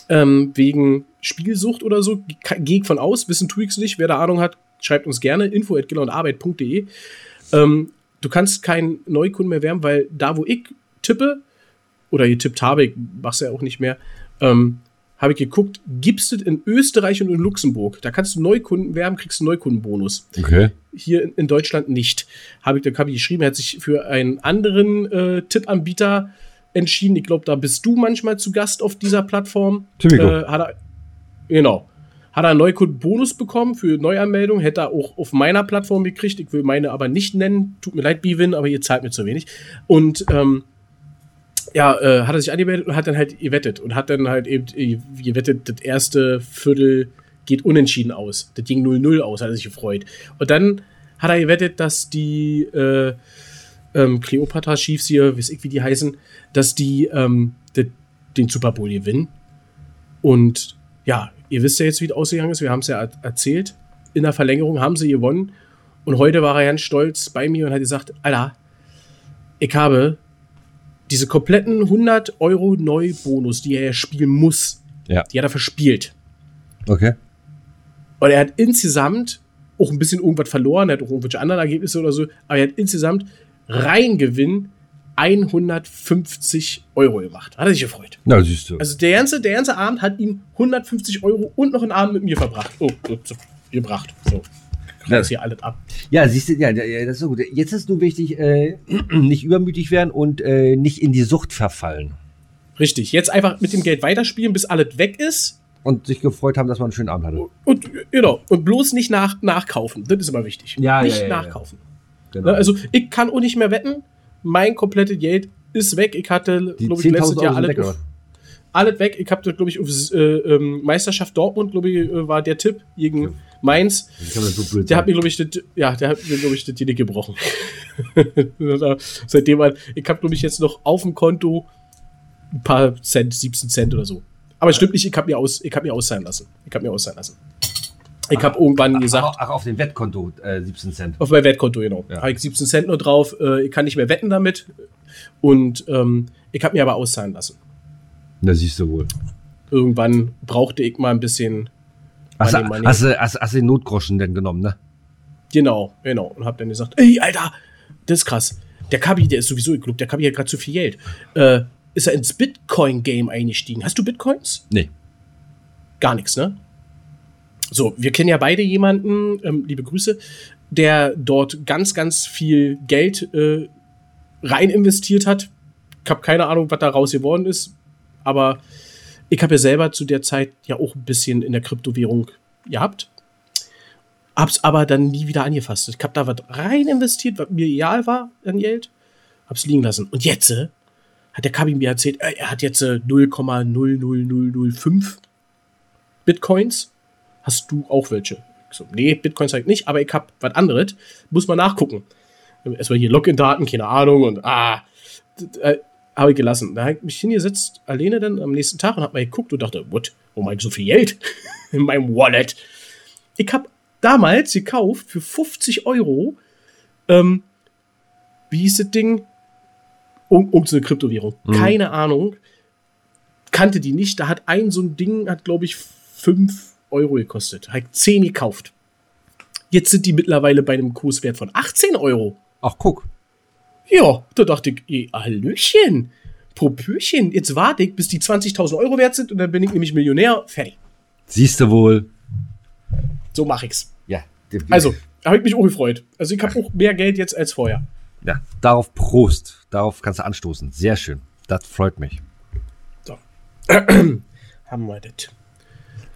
ähm, wegen Spielsucht oder so. Gehe ich von aus, wissen tue ich nicht. Wer da Ahnung hat, schreibt uns gerne. info at arbeit.de. Ähm, du kannst keinen Neukunden mehr werben, weil da, wo ich tippe, oder getippt habe, ich mach's ja auch nicht mehr, ähm, habe ich geguckt, gibt es in Österreich und in Luxemburg. Da kannst du Neukunden werben, kriegst einen Neukundenbonus. Okay. Hier in, in Deutschland nicht. Habe ich, da habe ich geschrieben, er hat sich für einen anderen äh, Tippanbieter entschieden. Ich glaube, da bist du manchmal zu Gast auf dieser Plattform. Typico. Äh, hat er, genau. Hat er einen Neukundenbonus bekommen für Neuanmeldung. Hätte er auch auf meiner Plattform gekriegt. Ich will meine aber nicht nennen. Tut mir leid, Bivin, aber ihr zahlt mir zu wenig. Und ähm, ja, äh, hat er sich angemeldet und hat dann halt gewettet und hat dann halt eben gewettet, das erste Viertel geht unentschieden aus. Das ging 0-0 aus, hat er sich gefreut. Und dann hat er gewettet, dass die äh, ähm, Cleopatra Chiefs hier, weiß ich, wie die heißen, dass die ähm, de, den Super Bowl gewinnen. Und ja, ihr wisst ja jetzt, wie es ausgegangen ist. Wir haben es ja erzählt. In der Verlängerung haben sie gewonnen. Und heute war er ganz stolz bei mir und hat gesagt: Alter, ich habe diese kompletten 100 Euro Neubonus, die er ja spielen muss, ja. die hat er verspielt. Okay. Und er hat insgesamt auch ein bisschen irgendwas verloren, er hat auch irgendwelche anderen Ergebnisse oder so, aber er hat insgesamt Reingewinn 150 Euro gemacht. Hat er sich gefreut. Na, siehst du. Also der ganze, der ganze Abend hat ihm 150 Euro und noch einen Abend mit mir verbracht. Oh, so, gebracht. So das hier alles ab. Ja, siehst du, ja, das ist so gut. Jetzt ist nur wichtig, äh, nicht übermütig werden und äh, nicht in die Sucht verfallen. Richtig, jetzt einfach mit dem Geld weiterspielen, bis alles weg ist. Und sich gefreut haben, dass man einen schönen Abend hatte. Und, genau, und bloß nicht nach, nachkaufen. Das ist immer wichtig. Ja, nicht ja, ja, nachkaufen. Genau. Also, ich kann auch nicht mehr wetten. Mein komplettes Geld ist weg. Ich hatte, glaube ich, letztes Jahr alles. Weg, alles weg. Ich habe, glaube ich, auf äh, ähm, Meisterschaft Dortmund, glaube ich, äh, war der Tipp gegen ja. Mainz. So der hat mir, glaube ich, das, ja, der hat mir, glaube ich, das Genick gebrochen. Seitdem, halt, ich habe, glaube ich, jetzt noch auf dem Konto ein paar Cent, 17 Cent oder so. Aber es stimmt nicht, ich habe mir, aus, hab mir auszahlen lassen. Ich habe mir auszahlen lassen. Ich habe irgendwann ach, gesagt. Ach, auf dem Wettkonto äh, 17 Cent. Auf mein Wettkonto, genau. Ja. Habe ich 17 Cent nur drauf. Äh, ich kann nicht mehr wetten damit. Und ähm, ich habe mir aber auszahlen lassen. Da siehst du wohl. Irgendwann brauchte ich mal ein bisschen. Hast. Hast, du, hast, hast du den Notgroschen denn genommen, ne? Genau, genau. Und hab dann gesagt, ey, Alter, das ist krass. Der Kabi, der ist sowieso, glaube, der Kabi hat gerade zu viel Geld. Äh, ist er ins Bitcoin-Game eingestiegen? Hast du Bitcoins? Nee. Gar nichts, ne? So, wir kennen ja beide jemanden, ähm, liebe Grüße, der dort ganz, ganz viel Geld äh, rein investiert hat. Ich habe keine Ahnung, was daraus geworden ist aber ich habe ja selber zu der Zeit ja auch ein bisschen in der Kryptowährung gehabt. Hab's aber dann nie wieder angefasst. Ich habe da was rein investiert, was mir egal war an Geld. Hab's liegen lassen. Und jetzt äh, hat der Kabi mir erzählt, äh, er hat jetzt äh, 0,00005 Bitcoins. Hast du auch welche? Ich so, nee, Bitcoins halt nicht, aber ich habe was anderes. Muss man nachgucken. Erstmal hier Login-Daten, keine Ahnung. Und ah, äh, habe ich gelassen. Da habe ich mich hingesetzt, alleine dann am nächsten Tag und habe mal geguckt und dachte, what, habe ich so viel Geld in meinem Wallet? Ich habe damals gekauft für 50 Euro, ähm, wie hieß das Ding? Um, um so eine Kryptowährung. Mhm. Keine Ahnung. Kannte die nicht. Da hat ein so ein Ding, hat glaube ich 5 Euro gekostet. Ich 10 gekauft. Jetzt sind die mittlerweile bei einem Kurswert von 18 Euro. Ach, guck. Ja, da dachte ich, ey, Hallöchen, Popöchen, jetzt warte ich, bis die 20.000 Euro wert sind und dann bin ich nämlich Millionär. Fertig. Siehst du wohl. So mache ich's. Ja. Also, da habe ich mich auch gefreut. Also ich habe auch mehr Geld jetzt als vorher. Ja, darauf Prost. Darauf kannst du anstoßen. Sehr schön. Das freut mich. So. Haben wir das.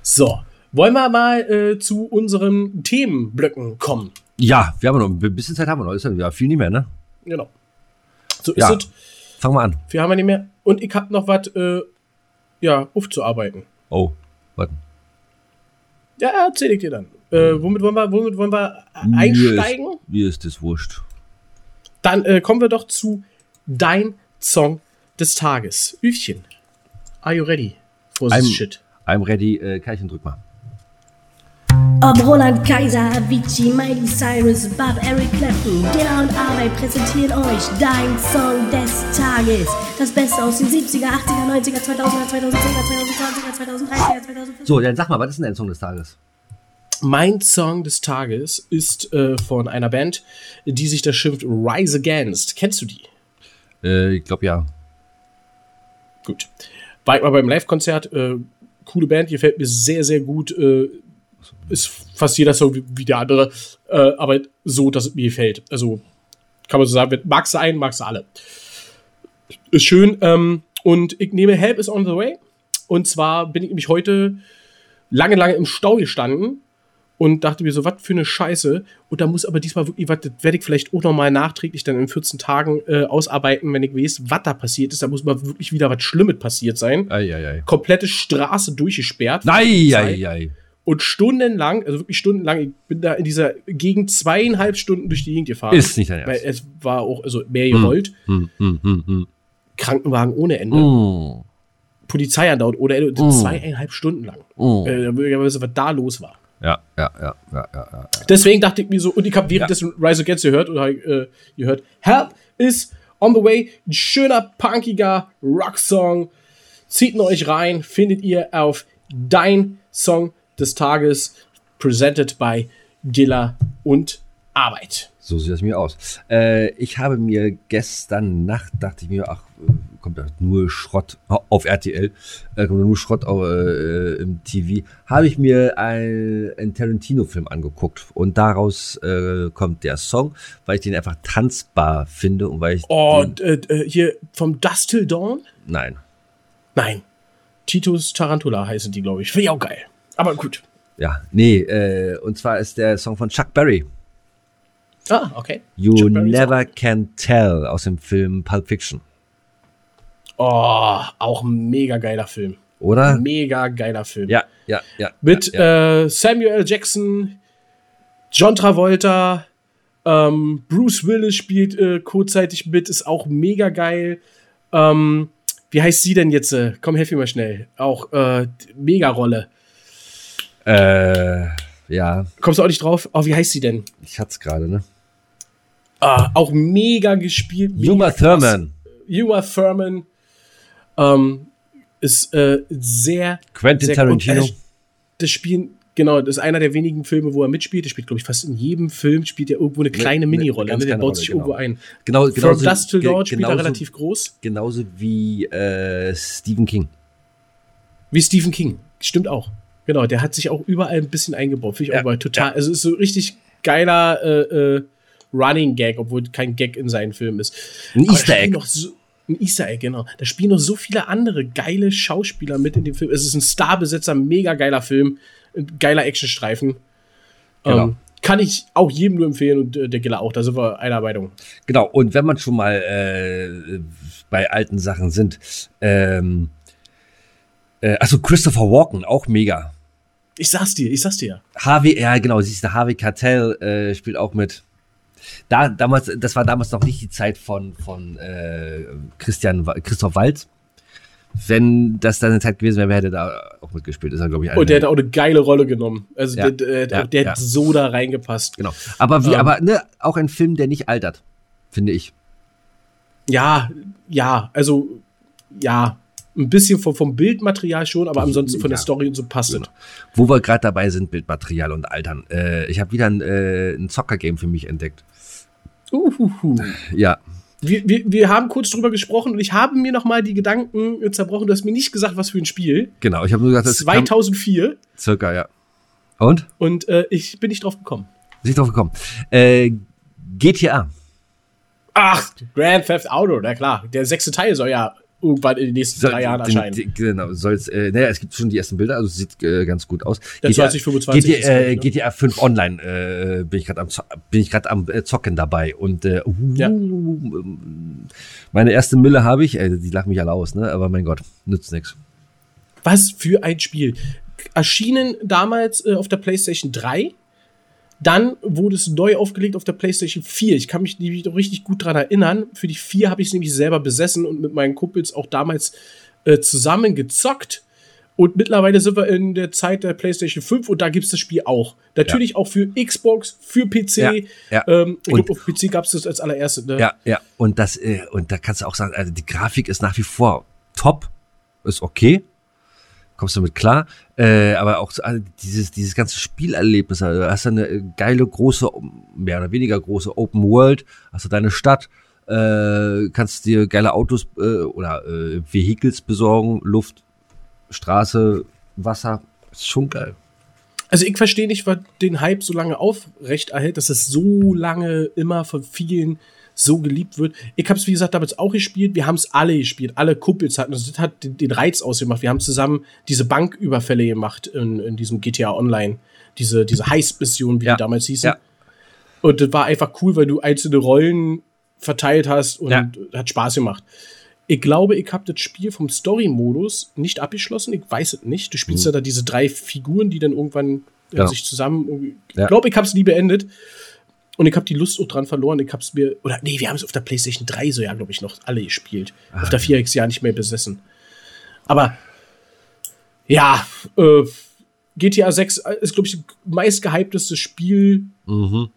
So. Wollen wir mal äh, zu unseren Themenblöcken kommen? Ja, wir haben noch ein bisschen Zeit haben wir noch. Ist ja viel nicht mehr, ne? Genau. So ja. ist es. Fangen wir an. Wir haben ja nicht mehr. Und ich habe noch was, äh, ja, aufzuarbeiten. Oh, warten. Ja, erzähl ich dir dann. Äh, womit wollen wir, womit wollen wir einsteigen? Mir ist, mir ist das wurscht. Dann äh, kommen wir doch zu dein Song des Tages. Üfchen. Are you ready for this I'm, shit? I'm ready. Äh, Keilchen, drück mal. Ob Roland Kaiser, Avicii, Miley Cyrus, Bob, Eric Clapton, Dilla und Arbeit präsentieren euch dein Song des Tages. Das Beste aus den 70er, 80er, 90er, 2000er, 2010er, 2020er, 2030er, 2040er. So, dann sag mal, was ist denn dein Song des Tages? Mein Song des Tages ist äh, von einer Band, die sich da schimpft Rise Against. Kennst du die? Äh, ich glaube ja. Gut. War ich mal beim Live-Konzert. Äh, coole Band, gefällt mir sehr, sehr gut. Äh, ist fast jeder Song wie, wie der andere, äh, aber so, dass es mir gefällt. Also kann man so sagen, magst du einen, magst du alle. Ist schön. Ähm, und ich nehme Help is on the way. Und zwar bin ich nämlich heute lange, lange im Stau gestanden und dachte mir so, was für eine Scheiße. Und da muss aber diesmal wirklich, was, das werde ich vielleicht auch nochmal nachträglich dann in 14 Tagen äh, ausarbeiten, wenn ich weiß, was da passiert ist. Da muss mal wirklich wieder was Schlimmes passiert sein. Ei, ei, ei. Komplette Straße durchgesperrt. Ei, Zeit. ei, ei. Und stundenlang, also wirklich stundenlang, ich bin da in dieser Gegend zweieinhalb Stunden durch die Gegend gefahren. Ist nicht dein Weil Ernst. es war auch also mehr gerollt. Hm, hm, hm, hm. Krankenwagen ohne Ende. Mm, Polizei andauert ohne Ende. Mm. Zweieinhalb Stunden lang. mm. Äh, da würde ich aber wissen, was da los war. Ja, ja, ja, ja, ja, ja. Deswegen dachte ich mir so, und ich habe währenddessen Rise Against gehört oder äh, gehört, Help is on the way. Ein schöner, punkiger Rocksong. Zieht ihn euch rein, findet ihr auf Dein Song des Tages, presented by Dilla und Arbeit. So sieht das mir aus. Äh, ich habe mir gestern Nacht, dachte ich mir, ach, äh, kommt da nur Schrott auf RTL, äh, kommt da nur Schrott au- äh, im TV, habe ich mir ein, einen Tarantino-Film angeguckt und daraus äh, kommt der Song, weil ich den einfach tanzbar finde und weil ich Oh, den, äh, äh, hier vom Dust Till Dawn? nein, Nein. Titus Tarantula heißen die, glaube ich. Finde ich auch geil. Aber gut. ja, nee, äh, und zwar ist der Song von Chuck Berry, Ah, okay. You Chuck Never Can Tell aus dem Film Pulp Fiction, Oh, auch ein mega geiler Film. oder? Mega geiler Film. Ja, ja, ja. Mit ja, ja. Äh, Samuel L. Jackson, John Travolta, ähm, Bruce Willis spielt äh, kurzzeitig mit, ist auch mega geil. Ähm, wie heißt sie denn jetzt? Äh? Komm, helf mir mal schnell. Auch äh, mega Rolle. Äh, ja, Kommst du auch nicht drauf? Oh, wie heißt sie denn? ich hatte es gerade, ne? Ah, auch mega gespielt. Uma. Thurman. Uma Thurman ähm, ist äh, sehr. Quentin sehr Tarantino. Und, äh, das Spielen, genau, das ist einer der wenigen Filme, wo er mitspielt. Der spielt, glaube ich, fast in jedem Film spielt er irgendwo eine kleine eine Mini-Rolle. Ne? Der baut Rolle, sich genau. irgendwo ein. Genau, From genauso, Dust Till Dawn spielt er relativ groß. Genauso wie äh, Stephen King. Wie Stephen King. Stimmt auch. Genau, der hat sich auch überall ein bisschen eingebaut. Finde ich Ja, auch mal total. Also ist so richtig geiler äh, äh, Running Gag, obwohl kein Gag in seinen Filmen ist. Ein Aber Easter Egg. Noch so, ein Easter Egg, genau. Da spielen noch so viele andere geile Schauspieler mit in dem Film. Es ist ein starbesetzer, mega geiler Film. Geiler Actionstreifen. Genau. Ähm, kann ich auch jedem nur empfehlen und äh, der Giller auch. Da sind wir einer Meinung. Genau, und wenn man schon mal äh, bei alten Sachen sind, ähm, äh, also Christopher Walken, auch mega. Ich sag's dir, ich sag's dir. Harvey, ja genau, siehst du, Harvey Cartell äh, spielt auch mit. Da, damals, das war damals noch nicht die Zeit von, von äh, Christian, Christoph Waltz. Wenn das dann eine Zeit gewesen wäre, wer hätte da auch mitgespielt. Ist er, glaube ich, Und der hat auch eine geile Rolle genommen. Also Ja, der, der, ja, der ja. hat so da reingepasst. Genau. Aber wie, Ähm. aber ne, auch ein Film, der nicht altert, finde ich. Ja, ja, also ja, ein bisschen vom, vom Bildmaterial schon, aber ansonsten von der. Story und so passt Genau. Wo wir gerade dabei sind, Bildmaterial und Altern. Äh, ich habe wieder ein, äh, ein Zocker-Game für mich entdeckt. Uhuhu. Ja, Wir, wir, wir haben kurz drüber gesprochen und ich habe mir noch mal die Gedanken zerbrochen. Du hast mir nicht gesagt, was für ein Spiel. genau. Ich habe nur gesagt, das kam 2004 circa, ja. Und? und äh, ich bin nicht drauf gekommen. Sind drauf gekommen. Äh, GTA. Ach, Grand Theft Auto, na klar. Der sechste Teil soll ja irgendwann in den nächsten drei Jahren den- erscheinen. den- Genau, soll's, äh, naja, es gibt schon die ersten Bilder, also sieht äh, ganz gut aus. Der 2025 GTA, ist, glaub äh, ne? GTA 5 Online äh, bin ich gerade am, bin ich grad am äh, Zocken dabei und äh, uh, Ja. meine erste Mille habe ich, äh, die lachen mich alle aus, ne? Aber mein Gott, nützt nix. Was für ein Spiel. Erschienen damals äh, auf der PlayStation 3. Dann wurde es neu aufgelegt auf der PlayStation 4. Ich kann mich nämlich noch richtig gut dran erinnern. Für die 4 habe ich es nämlich selber besessen und mit meinen Kumpels auch damals äh, zusammen gezockt. Und mittlerweile sind wir in der Zeit der PlayStation 5 und da gibt es das Spiel auch. Natürlich auch für Xbox, für PC. Ja, ja. Ähm, ich Und- glaube, auf PC gab es das als allererstes. Ne? Ja, ja. Und das, äh, und da kannst du auch sagen, also die Grafik ist nach wie vor top, ist okay. Kommst du mit klar. Äh, aber auch so, also dieses, dieses ganze Spielerlebnis, also du hast eine äh, geile, große, mehr oder weniger große Open World, hast du deine Stadt, äh, kannst dir geile Autos äh, oder äh, Vehicles besorgen, Luft, Straße, Wasser. Ist schon geil. Also ich verstehe nicht, was den Hype so lange aufrecht erhält, dass es so lange immer von vielen so geliebt wird. Ich habe es, wie gesagt, damals auch gespielt. Wir haben es alle gespielt. Alle Kumpels hatten es. Das hat den, den Reiz ausgemacht. Wir haben zusammen diese Banküberfälle gemacht in, in diesem GTA Online. Diese, diese Heist-Mission, wie Ja. die damals hießen. Ja. Und das war einfach cool, weil du einzelne Rollen verteilt hast und Ja. hat Spaß gemacht. Ich glaube, ich habe das Spiel vom Story-Modus nicht abgeschlossen. Ich weiß es nicht. Du spielst ja da diese drei Figuren, die dann irgendwann äh, Genau. sich zusammen. Ja. Ich glaube, ich habe es nie beendet. Und ich habe die Lust auch dran verloren. Ich habe es mir. Oder nee, wir haben es auf der PlayStation 3 so ja, glaube ich, noch alle gespielt. auf der 4 X ja nicht mehr besessen. Aber ja, äh, GTA 6 ist, glaube ich, das meistgehypteste Spiel Mhm.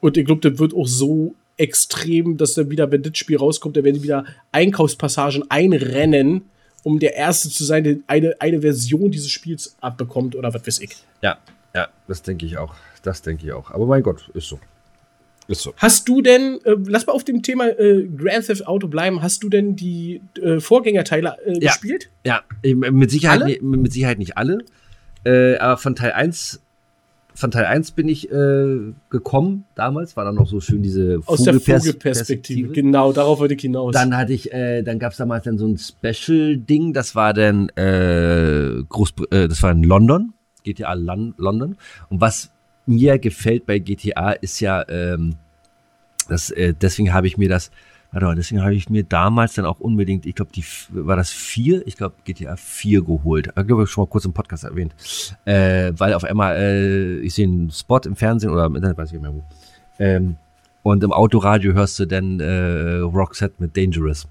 und ich glaube, das wird auch so extrem, dass dann wieder, wenn das Spiel rauskommt, da werden wieder Einkaufspassagen einrennen, um der Erste zu sein, der eine, eine Version dieses Spiels abbekommt oder was weiß ich. Ja, ja, das denke ich auch. Das denke ich auch. Aber mein Gott, ist so. Ist so. Hast du denn, äh, lass mal auf dem Thema äh, Grand Theft Auto bleiben, hast du denn die äh, Vorgängerteile äh, Ja. gespielt? Ja, eben, mit Sicherheit, Alle? mit Sicherheit nicht alle. Äh, aber von Teil 1, von Teil 1 bin ich äh, gekommen damals, war dann noch so schön diese Aus der Vogelpers- Vogelperspektive. Genau, darauf wollte ich hinaus. Dann hatte ich, äh, dann gab es damals dann so ein Special-Ding, das war dann äh, Groß, äh, das war in London, GTA Lon London. Und was mir gefällt bei GTA ist ja, ähm, das, äh, deswegen habe ich mir das, warte mal, deswegen habe ich mir damals dann auch unbedingt, ich glaube, die war das vier, ich glaube GTA 4 geholt. Ich glaube, ich schon mal kurz im Podcast erwähnt. Äh, weil auf einmal, äh, ich sehe einen Spot im Fernsehen oder im Internet, weiß ich nicht mehr wo. Ähm, und im Autoradio hörst du dann äh, Roxette mit Dangerous.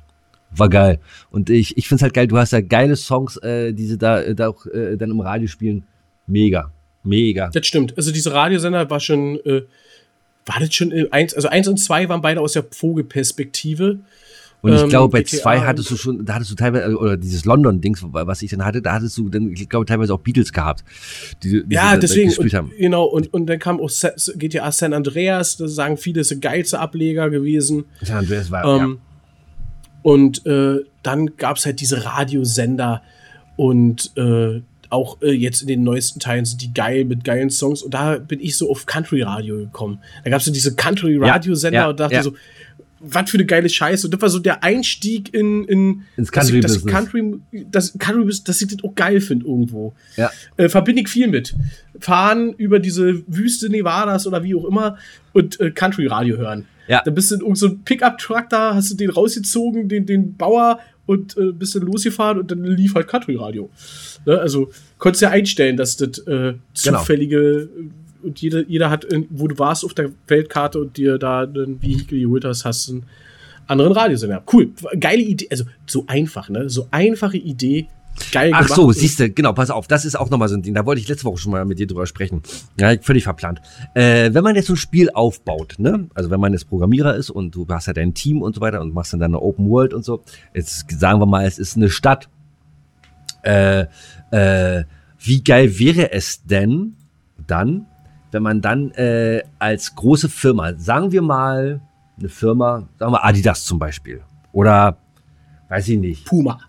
War geil. Und ich, ich find's halt geil, du hast ja geile Songs, äh, die sie da, äh, da auch äh, dann im Radio spielen. Mega. Mega. Das stimmt. Also diese Radiosender war schon, äh, war das schon äh, eins, also eins und zwei waren beide aus der Vogelperspektive. Und ich ähm, glaube, bei GTA zwei und- hattest du schon, da hattest du teilweise, oder dieses London-Dings, was ich dann hatte, da hattest du dann, ich glaube, teilweise auch Beatles gehabt. Die, die Ja, da deswegen. gespielt Und, haben. genau, und, und dann kam auch GTA San Andreas, da sagen viele, ist der geilste Ableger gewesen. San Andreas war, Ähm, Und äh, dann gab es halt diese Radiosender und äh, auch äh, jetzt in den neuesten Teilen sind die geil mit geilen Songs und da bin ich so auf Country Radio gekommen. Da gab es so diese Country Radiosender ja, und dachte ja. so, was für eine geile Scheiße. Und das war so der Einstieg in, in Ins dass ich- dass ich. Country, das Country, dass ich das auch geil finde irgendwo. ja. Äh, verbinde ich viel mit. Fahren über diese Wüste Nevadas oder wie auch immer und äh, Country Radio hören. Ja. Dann bist du in irgendein so Pickup-Truck da, hast du den rausgezogen, den, den Bauer und äh, bist dann losgefahren und dann lief halt Country Radio. Ne? Also konntest ja einstellen, dass das äh, Genau. zufällige äh, und jeder, jeder hat, wo du warst auf der Weltkarte und dir da ein Vehikel geholt hast, hast einen anderen Radiosender. Cool, geile Idee, also so einfach, ne? So einfache Idee, geil Ach so, siehst du, genau, pass auf, das ist auch nochmal so ein Ding, da wollte ich letzte Woche schon mal mit dir drüber sprechen. Ja, völlig verplant. Äh, wenn man jetzt so ein Spiel aufbaut, ne, also wenn man jetzt Programmierer ist und du hast ja dein Team und so weiter und machst dann deine Open World und so, jetzt sagen wir mal, es ist eine Stadt. Äh, äh, wie geil wäre es denn dann, wenn man dann äh, als große Firma, sagen wir mal, eine Firma, sagen wir Adidas zum Beispiel, oder weiß ich nicht, Puma.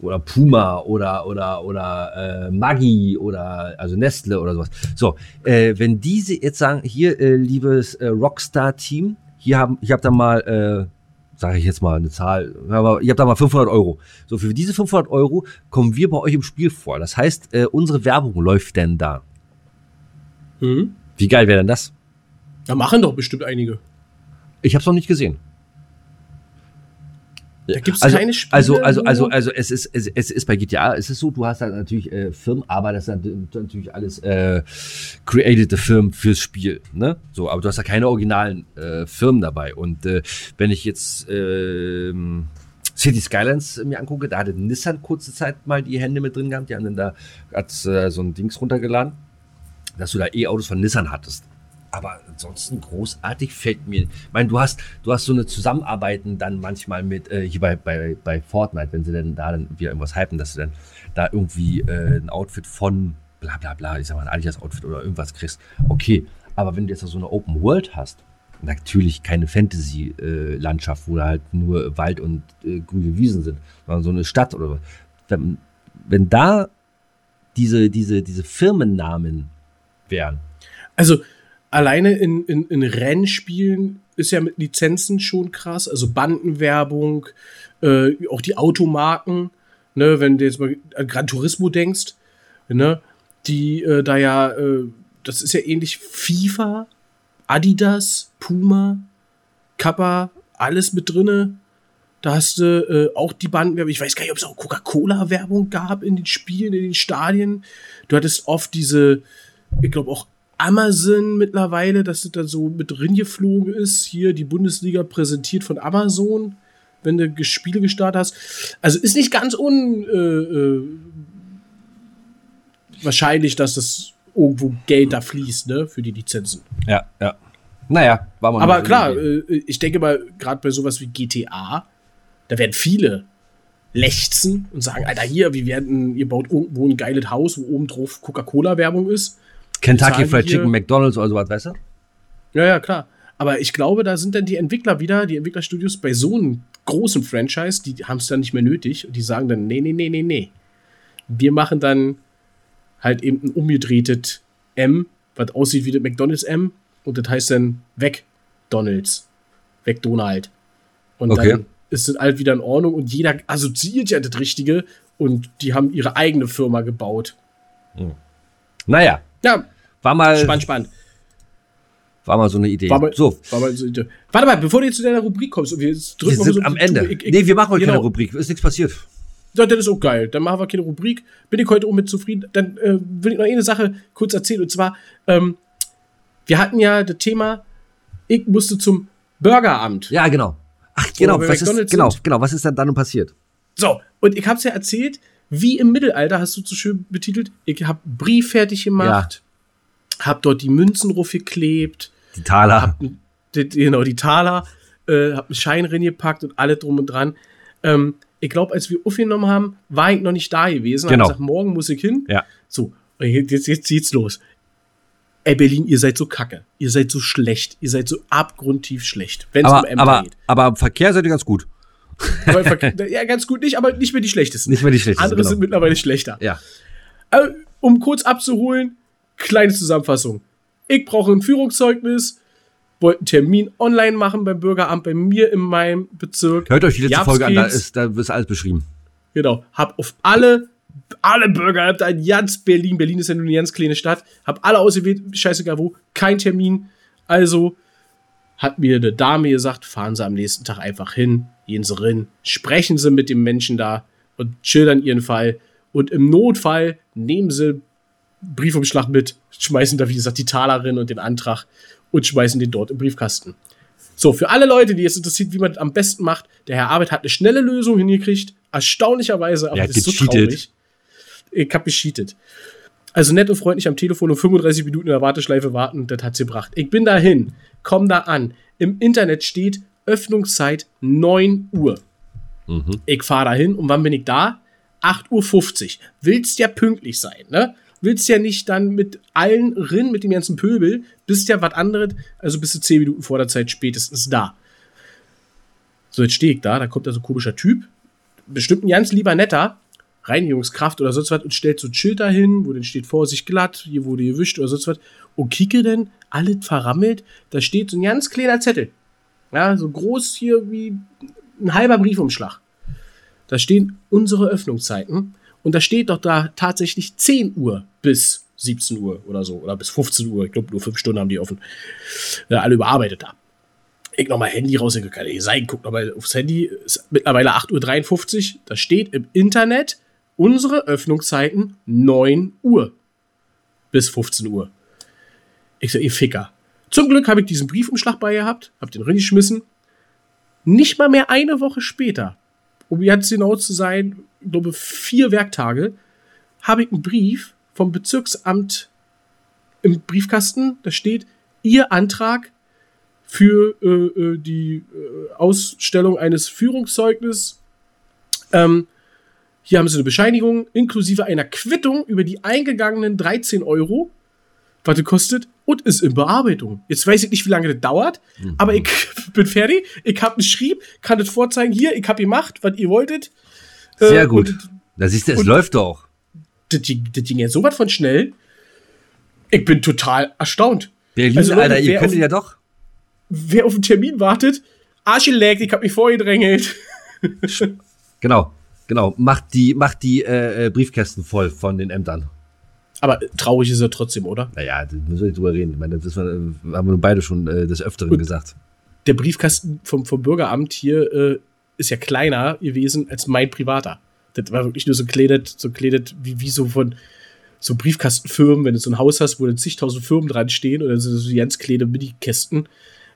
Oder Puma oder oder oder äh, Maggi oder also Nestle oder sowas. So, äh, wenn diese jetzt sagen, hier äh, liebes äh, Rockstar Team, hier haben ich habe da mal äh, sage ich jetzt mal eine Zahl, aber ihr habt da mal 500 Euro. So für diese 500 Euro kommen wir bei euch im Spiel vor. Das heißt, äh, unsere Werbung läuft denn da. Hm? Wie geil wäre denn das? Da machen doch bestimmt einige. Ich habe es noch nicht gesehen. Da gibt's also, keine Spiele, Also, also, also, also es ist, es, es ist bei GTA, es ist so, du hast halt natürlich äh, Firmen, aber das sind natürlich alles äh, created Firmen fürs Spiel, ne? So, aber du hast ja keine originalen äh, Firmen dabei. Und äh, wenn ich jetzt ähm, City Skylines mir angucke, da hatte Nissan kurze Zeit mal die Hände mit drin gehabt. Die haben dann da hat, äh, so ein Dings runtergeladen, dass du da E-Autos von Nissan hattest. Aber ansonsten großartig fällt mir. Ich meine, du hast, du hast so eine Zusammenarbeiten dann manchmal mit, äh, hier bei, bei, bei Fortnite, wenn sie denn da dann wieder irgendwas hypen, dass du dann da irgendwie äh, ein Outfit von bla bla bla, ich sag mal, ein Adidas-Outfit oder irgendwas kriegst. Okay, aber wenn du jetzt so eine Open World hast, natürlich keine Fantasy-Landschaft, wo da halt nur Wald und äh, grüne Wiesen sind, sondern so eine Stadt oder was. Wenn, wenn da diese, diese, diese Firmennamen wären. Also alleine in, in, in Rennspielen ist ja mit Lizenzen schon krass, also Bandenwerbung, äh, auch die Automarken, ne, wenn du jetzt mal an Gran Turismo denkst, ne, die äh, da ja, äh, das ist ja ähnlich FIFA, Adidas, Puma, Kappa, alles mit drinne. Da hast du äh, auch die Bandenwerbung. Ich weiß gar nicht, ob es auch Coca-Cola-Werbung gab in den Spielen, in den Stadien. Du hattest oft diese, ich glaube auch Amazon mittlerweile, dass das da so mit drin geflogen ist. Hier die Bundesliga präsentiert von Amazon, wenn du Spiele gestartet hast. Also ist nicht ganz un äh, äh, wahrscheinlich, dass das irgendwo Geld da fließt, ne, für die Lizenzen. Ja, ja. Naja, war man. Aber klar, äh, ich denke mal, gerade bei sowas wie GTA, da werden viele lechzen und sagen, Alter, hier, wir werden, ihr baut irgendwo ein geiles Haus, wo oben drauf Coca-Cola-Werbung ist. Kentucky Fried Chicken, McDonalds oder sowas, weißt du? Ja, ja, klar. Aber ich glaube, da sind dann die Entwickler wieder, die Entwicklerstudios bei so einem großen Franchise, die haben es dann nicht mehr nötig und die sagen dann, nee, nee, nee, nee, nee. Wir machen dann halt eben ein umgedrehtes M, was aussieht wie das McDonalds M und das heißt dann weg Donalds, weg Donald. Und okay. dann ist das halt wieder in Ordnung und jeder assoziiert ja das Richtige und die haben ihre eigene Firma gebaut. Hm. Naja. Ja. War mal. Spannend, spannend. War mal so eine Idee. War mal, so. War mal so eine Idee. Warte mal, bevor du jetzt zu deiner Rubrik kommst, wir, wir sind so am Ende. Ich, ich, nee, wir machen heute genau. keine Rubrik. Ist nichts passiert. Ja, das ist auch geil. Dann machen wir keine Rubrik. Bin ich heute auch mit zufrieden. Dann äh, will ich noch eine Sache kurz erzählen. Und zwar, ähm, wir hatten ja das Thema, ich musste zum Burgeramt. Ja, genau. Ach, genau. Was ist, genau, genau. Was ist dann dann passiert? So, und ich hab's ja erzählt, wie im Mittelalter, hast du so schön betitelt. Ich hab Brief fertig gemacht, ja. hab dort die Münzen geklebt. Die Taler. Hab, die, genau, die Taler. Äh, hab einen Schein reingepackt und alle drum und dran. Ähm, ich glaube, als wir aufgenommen haben, war ich noch nicht da gewesen. Genau. Ich gesagt, morgen muss ich hin. Ja. So, jetzt, jetzt geht's los. Ey, Berlin, ihr seid so kacke. Ihr seid so schlecht. Ihr seid so abgrundtief schlecht, wenn es um M aber, geht. Aber im Verkehr seid ihr ganz gut. ja, ganz gut nicht, aber nicht mehr die schlechtesten. Nicht mehr die schlechtesten. Andere genau. sind mittlerweile schlechter. Ja. Also, um kurz abzuholen, kleine Zusammenfassung. Ich brauche ein Führungszeugnis, wollte einen Termin online machen beim Bürgeramt bei mir in meinem Bezirk. Hört euch die letzte Folge an, da ist, da ist alles beschrieben. Genau. Hab auf alle, alle Bürgerämter in ganz Berlin, Berlin ist ja nur eine ganz kleine Stadt, hab alle ausgewählt, scheißegal wo, kein Termin. Also hat mir eine Dame gesagt, fahren Sie am nächsten Tag einfach hin, gehen Sie rein, sprechen Sie mit dem Menschen da und schildern Ihren Fall. Und im Notfall nehmen Sie Briefumschlag mit, schmeißen da, wie gesagt, die Talerin und den Antrag und schmeißen den dort im Briefkasten. So, für alle Leute, die es interessiert, wie man das am besten macht, der Herr Arbeit hat eine schnelle Lösung hingekriegt, erstaunlicherweise, aber das ist so traurig. Ich hab gescheatet. Also nett und freundlich am Telefon und 35 Minuten in der Warteschleife warten, das hat's gebracht. Ich bin dahin, komm da an. Im Internet steht Öffnungszeit 9 Uhr. Mhm. Ich fahre dahin und wann bin ich da? 8.50 Uhr. Willst ja pünktlich sein, ne? willst ja nicht dann mit allen Rinnen, mit dem ganzen Pöbel, bist ja was anderes, also bist du zehn Minuten vor der Zeit spätestens da. So, jetzt stehe ich da, da kommt da so ein komischer Typ, bestimmt ein ganz lieber netter, Reinigungskraft oder sonst was und stellt so ein Schild dahin, wo dann steht Vorsicht glatt, hier wurde gewischt oder sonst was und kicke dann, alles verrammelt, da steht so ein ganz kleiner Zettel. Ja, so groß hier wie ein halber Briefumschlag. Da stehen unsere Öffnungszeiten und da steht doch da tatsächlich 10 Uhr bis 17 Uhr oder so. Oder bis 15 Uhr. Ich glaube, nur 5 Stunden haben die offen. Ja, alle überarbeitet da. Ich nochmal Handy rausgegangen. Kann nicht sein. Guck nochmal aufs Handy. Ist mittlerweile 8.53 Uhr. Da steht im Internet unsere Öffnungszeiten 9 Uhr bis 15 Uhr. Ich sag, ihr Ficker. Zum Glück habe ich diesen Briefumschlag bei gehabt, hab den reingeschmissen. Nicht mal mehr eine Woche später um jetzt genau zu sein, ich glaube vier Werktage, habe ich einen Brief vom Bezirksamt im Briefkasten. Da steht, Ihr Antrag für äh, äh, die äh, Ausstellung eines Führungszeugnisses. Ähm, hier haben Sie eine Bescheinigung inklusive einer Quittung über die eingegangenen 13 Euro, was kostet, und ist in Bearbeitung. Jetzt weiß ich nicht, wie lange das dauert, Mhm. aber ich bin fertig. Ich habe einen Schrieb, kann das vorzeigen. Hier, ich habe gemacht, was ihr wolltet. Sehr Äh, gut. und Da siehst du, es läuft doch. Das, ging- das ging ja so was von schnell. Ich bin total erstaunt. Berlin, Also, Leute, Alter, ihr wer könntet auf- ja doch. Wer auf den Termin wartet, Arsch geleckt, ich habe mich vorgedrängelt. Genau, genau. Macht die, macht die äh, äh, Briefkästen voll von den Ämtern. Aber traurig ist er trotzdem, oder? Naja, da müssen wir nicht drüber reden. Ich meine, das äh, haben wir beide schon äh, des Öfteren Und- gesagt. Der Briefkasten vom, vom Bürgeramt hier äh, ist ja kleiner gewesen als mein privater. Das war wirklich nur so kledet, so kledet wie, wie so von so Briefkastenfirmen, wenn du so ein Haus hast, wo dann zigtausend Firmen dran stehen oder so, so ganz kleine Mini-Kästen.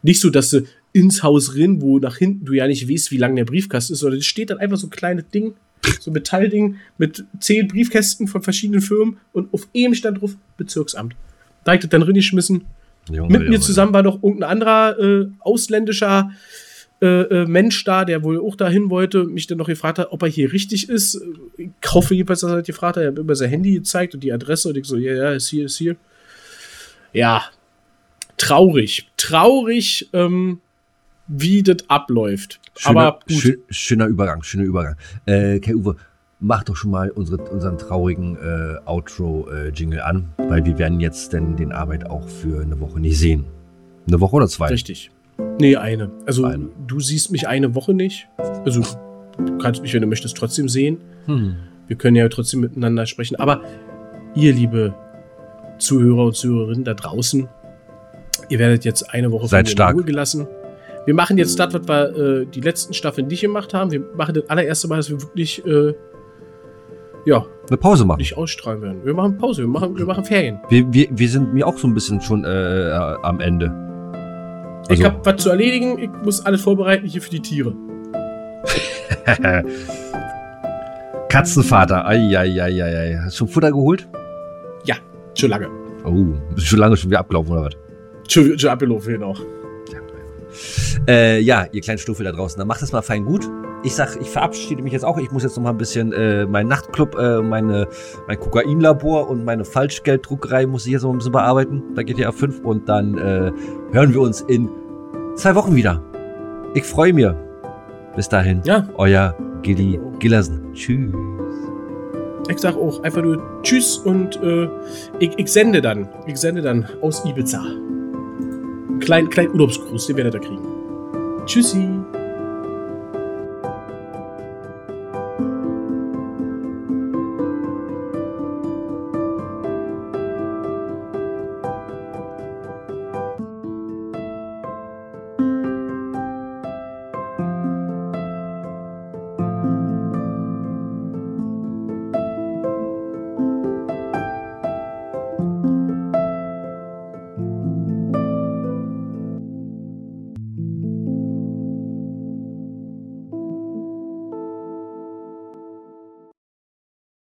Nicht so, dass du ins Haus rin, wo nach hinten du ja nicht weißt, wie lang der Briefkasten ist, sondern es steht dann einfach so ein kleines Ding, so ein Metallding mit zehn Briefkästen von verschiedenen Firmen und auf einem stand drauf Bezirksamt. Da ich das dann reingeschmissen. Junge, Mit mir Junge. zusammen war noch irgendein anderer äh, ausländischer äh, äh, Mensch da, der wohl auch dahin wollte, mich dann noch gefragt hat, ob er hier richtig ist. Ich hoffe jedenfalls, dass er das gefragt hat. Er hat immer sein Handy gezeigt und die Adresse und ich so, ja, ja, ist hier, ist hier. Ja, traurig, traurig, ähm, wie das abläuft. Schöner, Aber schön, schöner Übergang, schöner Übergang. Äh, Kai Uwe, mach doch schon mal unsere, unseren traurigen äh, Outro-Jingle an, weil wir werden jetzt denn den Arbeit auch für eine Woche nicht sehen. Eine Woche oder zwei? richtig. Nee, eine. Also, Eine. du siehst mich eine Woche nicht. Also, du kannst mich, wenn du möchtest, trotzdem sehen. Hm. Wir können ja trotzdem miteinander sprechen. Aber ihr, liebe Zuhörer und Zuhörerinnen da draußen, ihr werdet jetzt eine Woche Seid mir in Ruhe gelassen. Wir machen jetzt das, was wir äh, die letzten Staffeln nicht gemacht haben. Wir machen das allererste Mal, dass wir wirklich äh, ja, Eine Pause machen. nicht ausstrahlen werden. Wir machen Pause, wir machen, wir machen Ferien. Wir, wir, wir sind mir auch so ein bisschen schon äh, äh, am Ende. ich Also- habe was zu erledigen, ich muss alles vorbereiten hier für die Tiere. Katzenvater, eieieiei. Hast du schon Futter geholt? Ja, schon lange. Oh, bist schon lange schon wieder abgelaufen oder was? Schon, schon abgelaufen noch. Äh, ja, ihr kleinen Stufe da draußen, dann macht das mal fein gut. Ich sag, ich verabschiede mich jetzt auch. Ich muss jetzt noch mal ein bisschen äh, meinen Nachtclub, äh, meine, mein Kokainlabor und meine Falschgelddruckerei muss ich jetzt noch ein bisschen bearbeiten. Da geht ja auf 5 und dann äh, hören wir uns in zwei Wochen wieder. Ich freue mich. Bis dahin, Ja, euer Gilly Gillersen. Tschüss. Ich sag auch einfach nur Tschüss und äh, ich, ich sende dann. Ich sende dann aus Ibiza. Klein, kleinen Urlaubsgruß, den werdet ihr kriegen. Tschüssi.